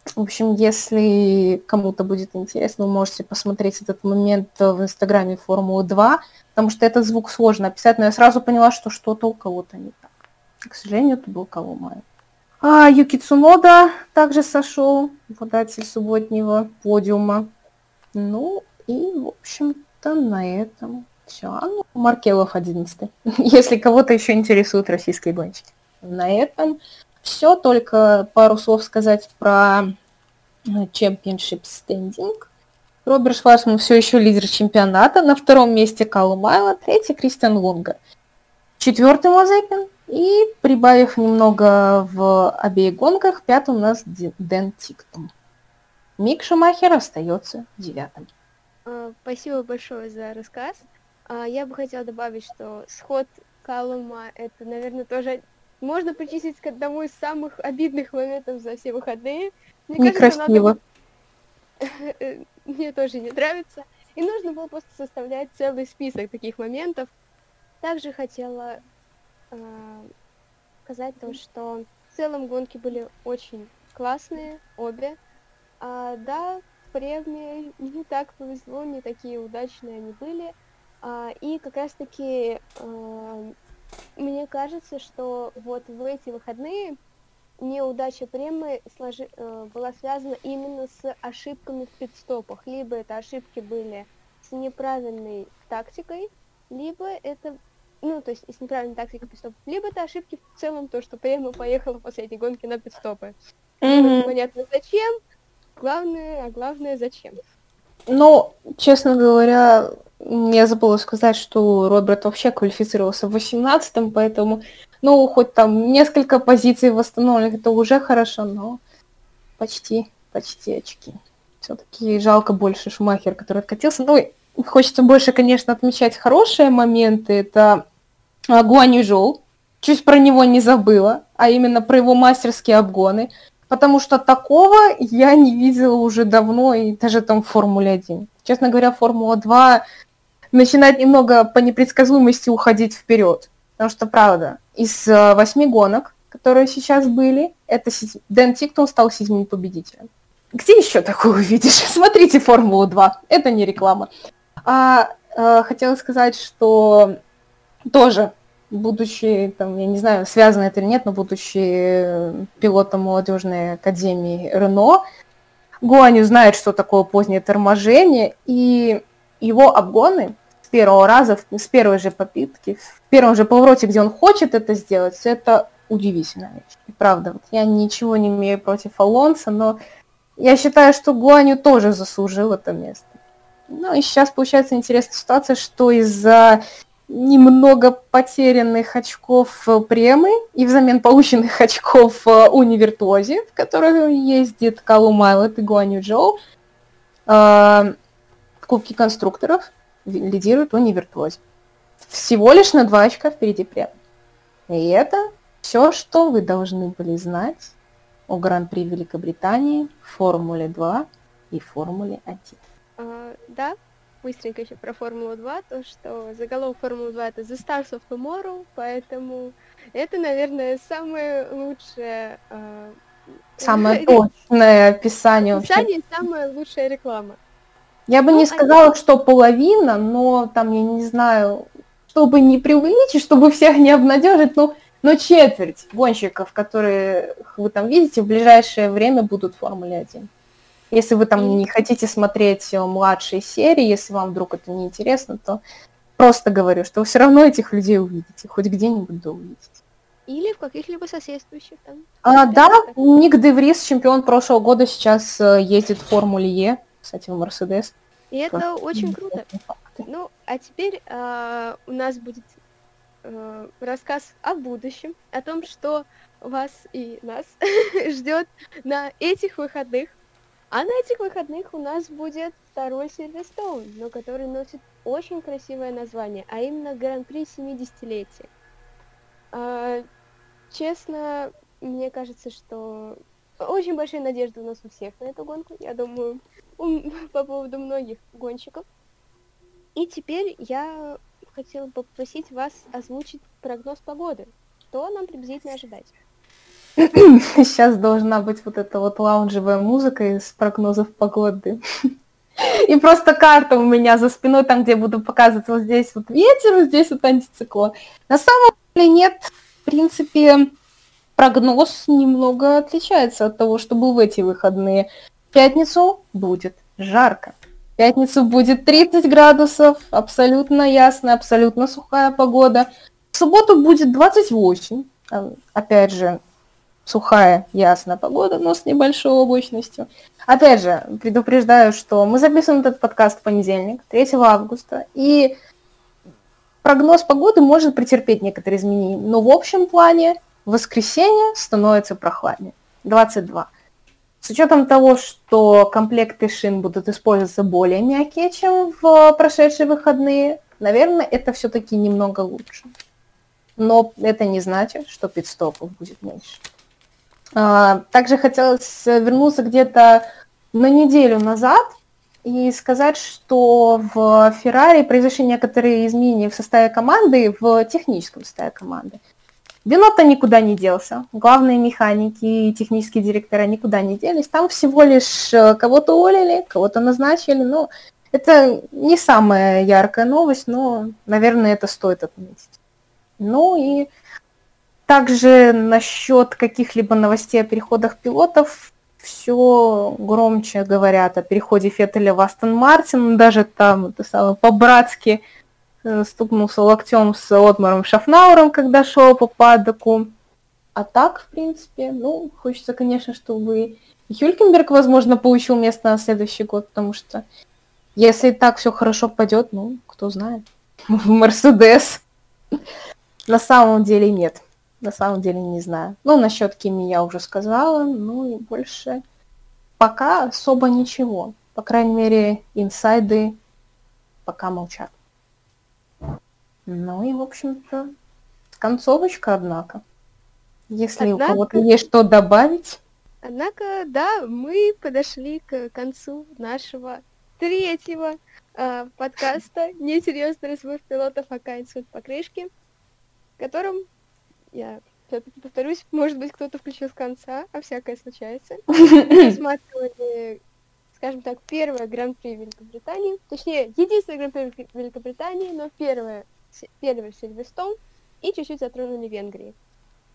B: в общем, если кому-то будет интересно, вы можете посмотреть этот момент в инстаграме Формулы 2, потому что этот звук сложно описать, но я сразу поняла, что что-то у кого-то не так. К сожалению, это был Калумай. А Юки Цунода также сошел, обладатель субботнего подиума. Ну и, в общем-то, на этом все. А ну, Маркелов 11 если кого-то еще интересуют российские гонщики. На этом все, только пару слов сказать про э, Championship Standing. Роберт Шварцман все еще лидер чемпионата. На втором месте Калу третий Кристиан Лунга. Четвертый Мазепин, и прибавив немного в обеих гонках, пятый у нас Дэн Тиктум. Мик Шумахер остается девятым.
A: А, Спасибо большое за рассказ. А, Я бы хотела добавить, что сход Калума это, наверное, тоже можно причислить к одному из самых обидных моментов за все выходные. Мне кажется, надо
B: Некрасиво.
A: э, мне тоже не нравится. И нужно было просто составлять целый список таких моментов. Также хотела э, сказать то, что в целом гонки были очень классные, обе. А, да, премии не так повезло, не такие удачные они были. А, и как раз-таки э, мне кажется, что вот в эти выходные неудача премии сложи- э, была связана именно с ошибками в пидстопах. Либо это ошибки были с неправильной тактикой, либо это, ну, то есть с неправильной тактикой пидстопов, либо это ошибки в целом, то, что премия поехала после этой гонки на пидстопы.
B: Мгм.
A: Понятно зачем, главное, а главное зачем.
B: Ну, честно говоря, я забыла сказать, что Роберт вообще квалифицировался в 18-м, поэтому, ну, хоть там несколько позиций восстановленных, это уже хорошо, но почти, почти очки. Все-таки жалко больше Шумахер, который откатился. Ну, хочется больше, конечно, отмечать хорошие моменты. Это а, Гуань Южоу. Чуть про него не забыла, а именно про его мастерские обгоны. Потому что такого я не видела уже давно, и даже там в Формуле 1. Честно говоря, Формула 2 начинает немного по непредсказуемости уходить вперед. Потому что, правда, из э, восьми гонок, которые сейчас были, это седь- Дэн Тиктон стал седьмым победителем. Где еще такое увидишь? Смотрите Формулу 2. Это не реклама. А э, хотела сказать, что тоже, будучи, там, я не знаю, связано это или нет, но будучи э, пилотом молодежной академии Рено, Гуаню знает, что такое позднее торможение, и его обгоны с первого раза, с первой же попытки, в первом же повороте, где он хочет это сделать, это удивительная вещь. И правда, вот я ничего не имею против Алонса, но я считаю, что Гуаню тоже заслужил это место. Ну и сейчас получается интересная ситуация, что из-за немного потерянных очков э, премы и взамен полученных очков э, Универтозе, в которых ездит Калу Майлот и Гуаню Джоу, э, в Кубке конструкторов лидирует Универтозе. Всего лишь на два очка впереди прем. И это все, что вы должны были знать о Гран-при Великобритании, Формуле 2 и Формуле 1.
A: А, да, быстренько еще про Формулу 2, то, что заголовок Формулы 2 это The Stars of Tomorrow, поэтому это, наверное, самое лучшее а,
B: Самое точное описание вообще.
A: описание, самая лучшая реклама.
B: Я бы
A: Ну,
B: не
A: они-
B: сказала, что половина, но там, я не знаю, чтобы не преувеличить, чтобы всех не обнадежить, ну, но четверть гонщиков, которые вы там видите, в ближайшее время будут в Формуле 1. Если вы там не хотите смотреть э, младшие серии, если вам вдруг это не интересно, то просто говорю, что вы все равно этих людей увидите, хоть где-нибудь да увидите.
A: Или в каких-либо соседствующих там.
B: А, да. Ник Деврис, чемпион прошлого года, сейчас э, ездит в Формуле Е, кстати, в Мерседес.
A: И это
B: Просто
A: очень круто. Ну, а теперь а, у нас будет э, рассказ о будущем, о том, что вас и нас ждет на этих выходных. А на этих выходных у нас будет второй Сильверстоун, но который носит очень красивое название, а именно Гран-при 70-летия. А, честно, мне кажется, что очень большие надежды у нас у всех на эту гонку. Я думаю, по поводу многих гонщиков. И теперь я хотела бы попросить вас озвучить прогноз погоды. Что нам приблизительно ожидать?
B: Сейчас должна быть вот эта вот лаунжевая музыка из прогнозов погоды. И просто карта у меня за спиной, там, где буду показывать, вот здесь вот ветер, вот здесь вот антициклон. На самом деле нет, в принципе, прогноз немного отличается от того, что был в эти выходные. В пятницу будет жарко. В пятницу будет 30 градусов, абсолютно ясная, абсолютно сухая погода. В субботу будет 28. А, Опять же, сухая, ясная погода, но с небольшой облачностью. Опять же, предупреждаю, что мы записываем этот подкаст в понедельник, 3 августа, и прогноз погоды может претерпеть некоторые изменения, но в общем плане воскресенье становится прохладнее, 22. С учетом того, что комплекты шин будут использоваться более мягкие, чем в прошедшие выходные, наверное, это все-таки немного лучше. Но это не значит, что пидстопов будет меньше. А, также хотелось вернуться где-то на неделю назад и сказать, что в Феррари произошли некоторые изменения в составе команды, в техническом составе команды. Винота никуда не делся. Главные механики и технические директора никуда не делись. Там всего лишь э, кого-то уволили, кого-то назначили. Но это не самая яркая новость, но, наверное, это стоит отметить. Ну и также насчет каких-либо новостей о переходах пилотов все громче говорят о переходе Феттеля в Астон Мартин, даже там это самое по-братски э, стукнулся локтем с Отмаром Шафнауром, когда шел по падоку. А так, в принципе, ну, хочется, конечно, чтобы Хюлькенберг, возможно, получил место на следующий год, потому что если так все хорошо пойдет, ну, кто знает. В Мерседес. На самом деле нет. На самом деле не знаю. Ну, насчет Кими я уже сказала, ну и больше пока особо ничего. По крайней мере, инсайды пока молчат. Ну и, в общем-то, концовочка, однако. Если однако... у кого-то есть что добавить.
A: Однако, да, мы подошли к концу нашего третьего э, подкаста «Несерьезный разбор пилотов АК Институт покрышки», в котором я повторюсь, может быть, кто-то включил с конца, а всякое случается. Рассматривали, скажем так, первое гран-при Великобритании, точнее, единственное гран-при Великобритании, но первое, первое Сильверстон, и чуть-чуть затронули Венгрии.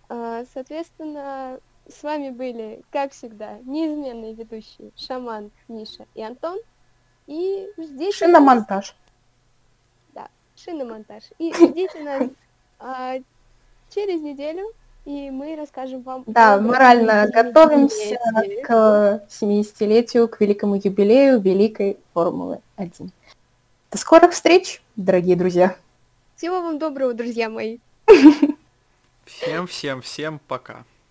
A: А, соответственно, с вами были, как всегда, неизменные ведущие Шаман, Миша и Антон. И ждите
B: Шиномонтаж.
A: Нас... Да, шиномонтаж. И ждите нас а, через неделю, и мы расскажем вам...
B: Да, морально готовимся к 70-летию, к великому юбилею Великой Формулы-1. До скорых встреч, дорогие друзья!
A: Всего вам доброго, друзья мои!
C: Всем-всем-всем пока!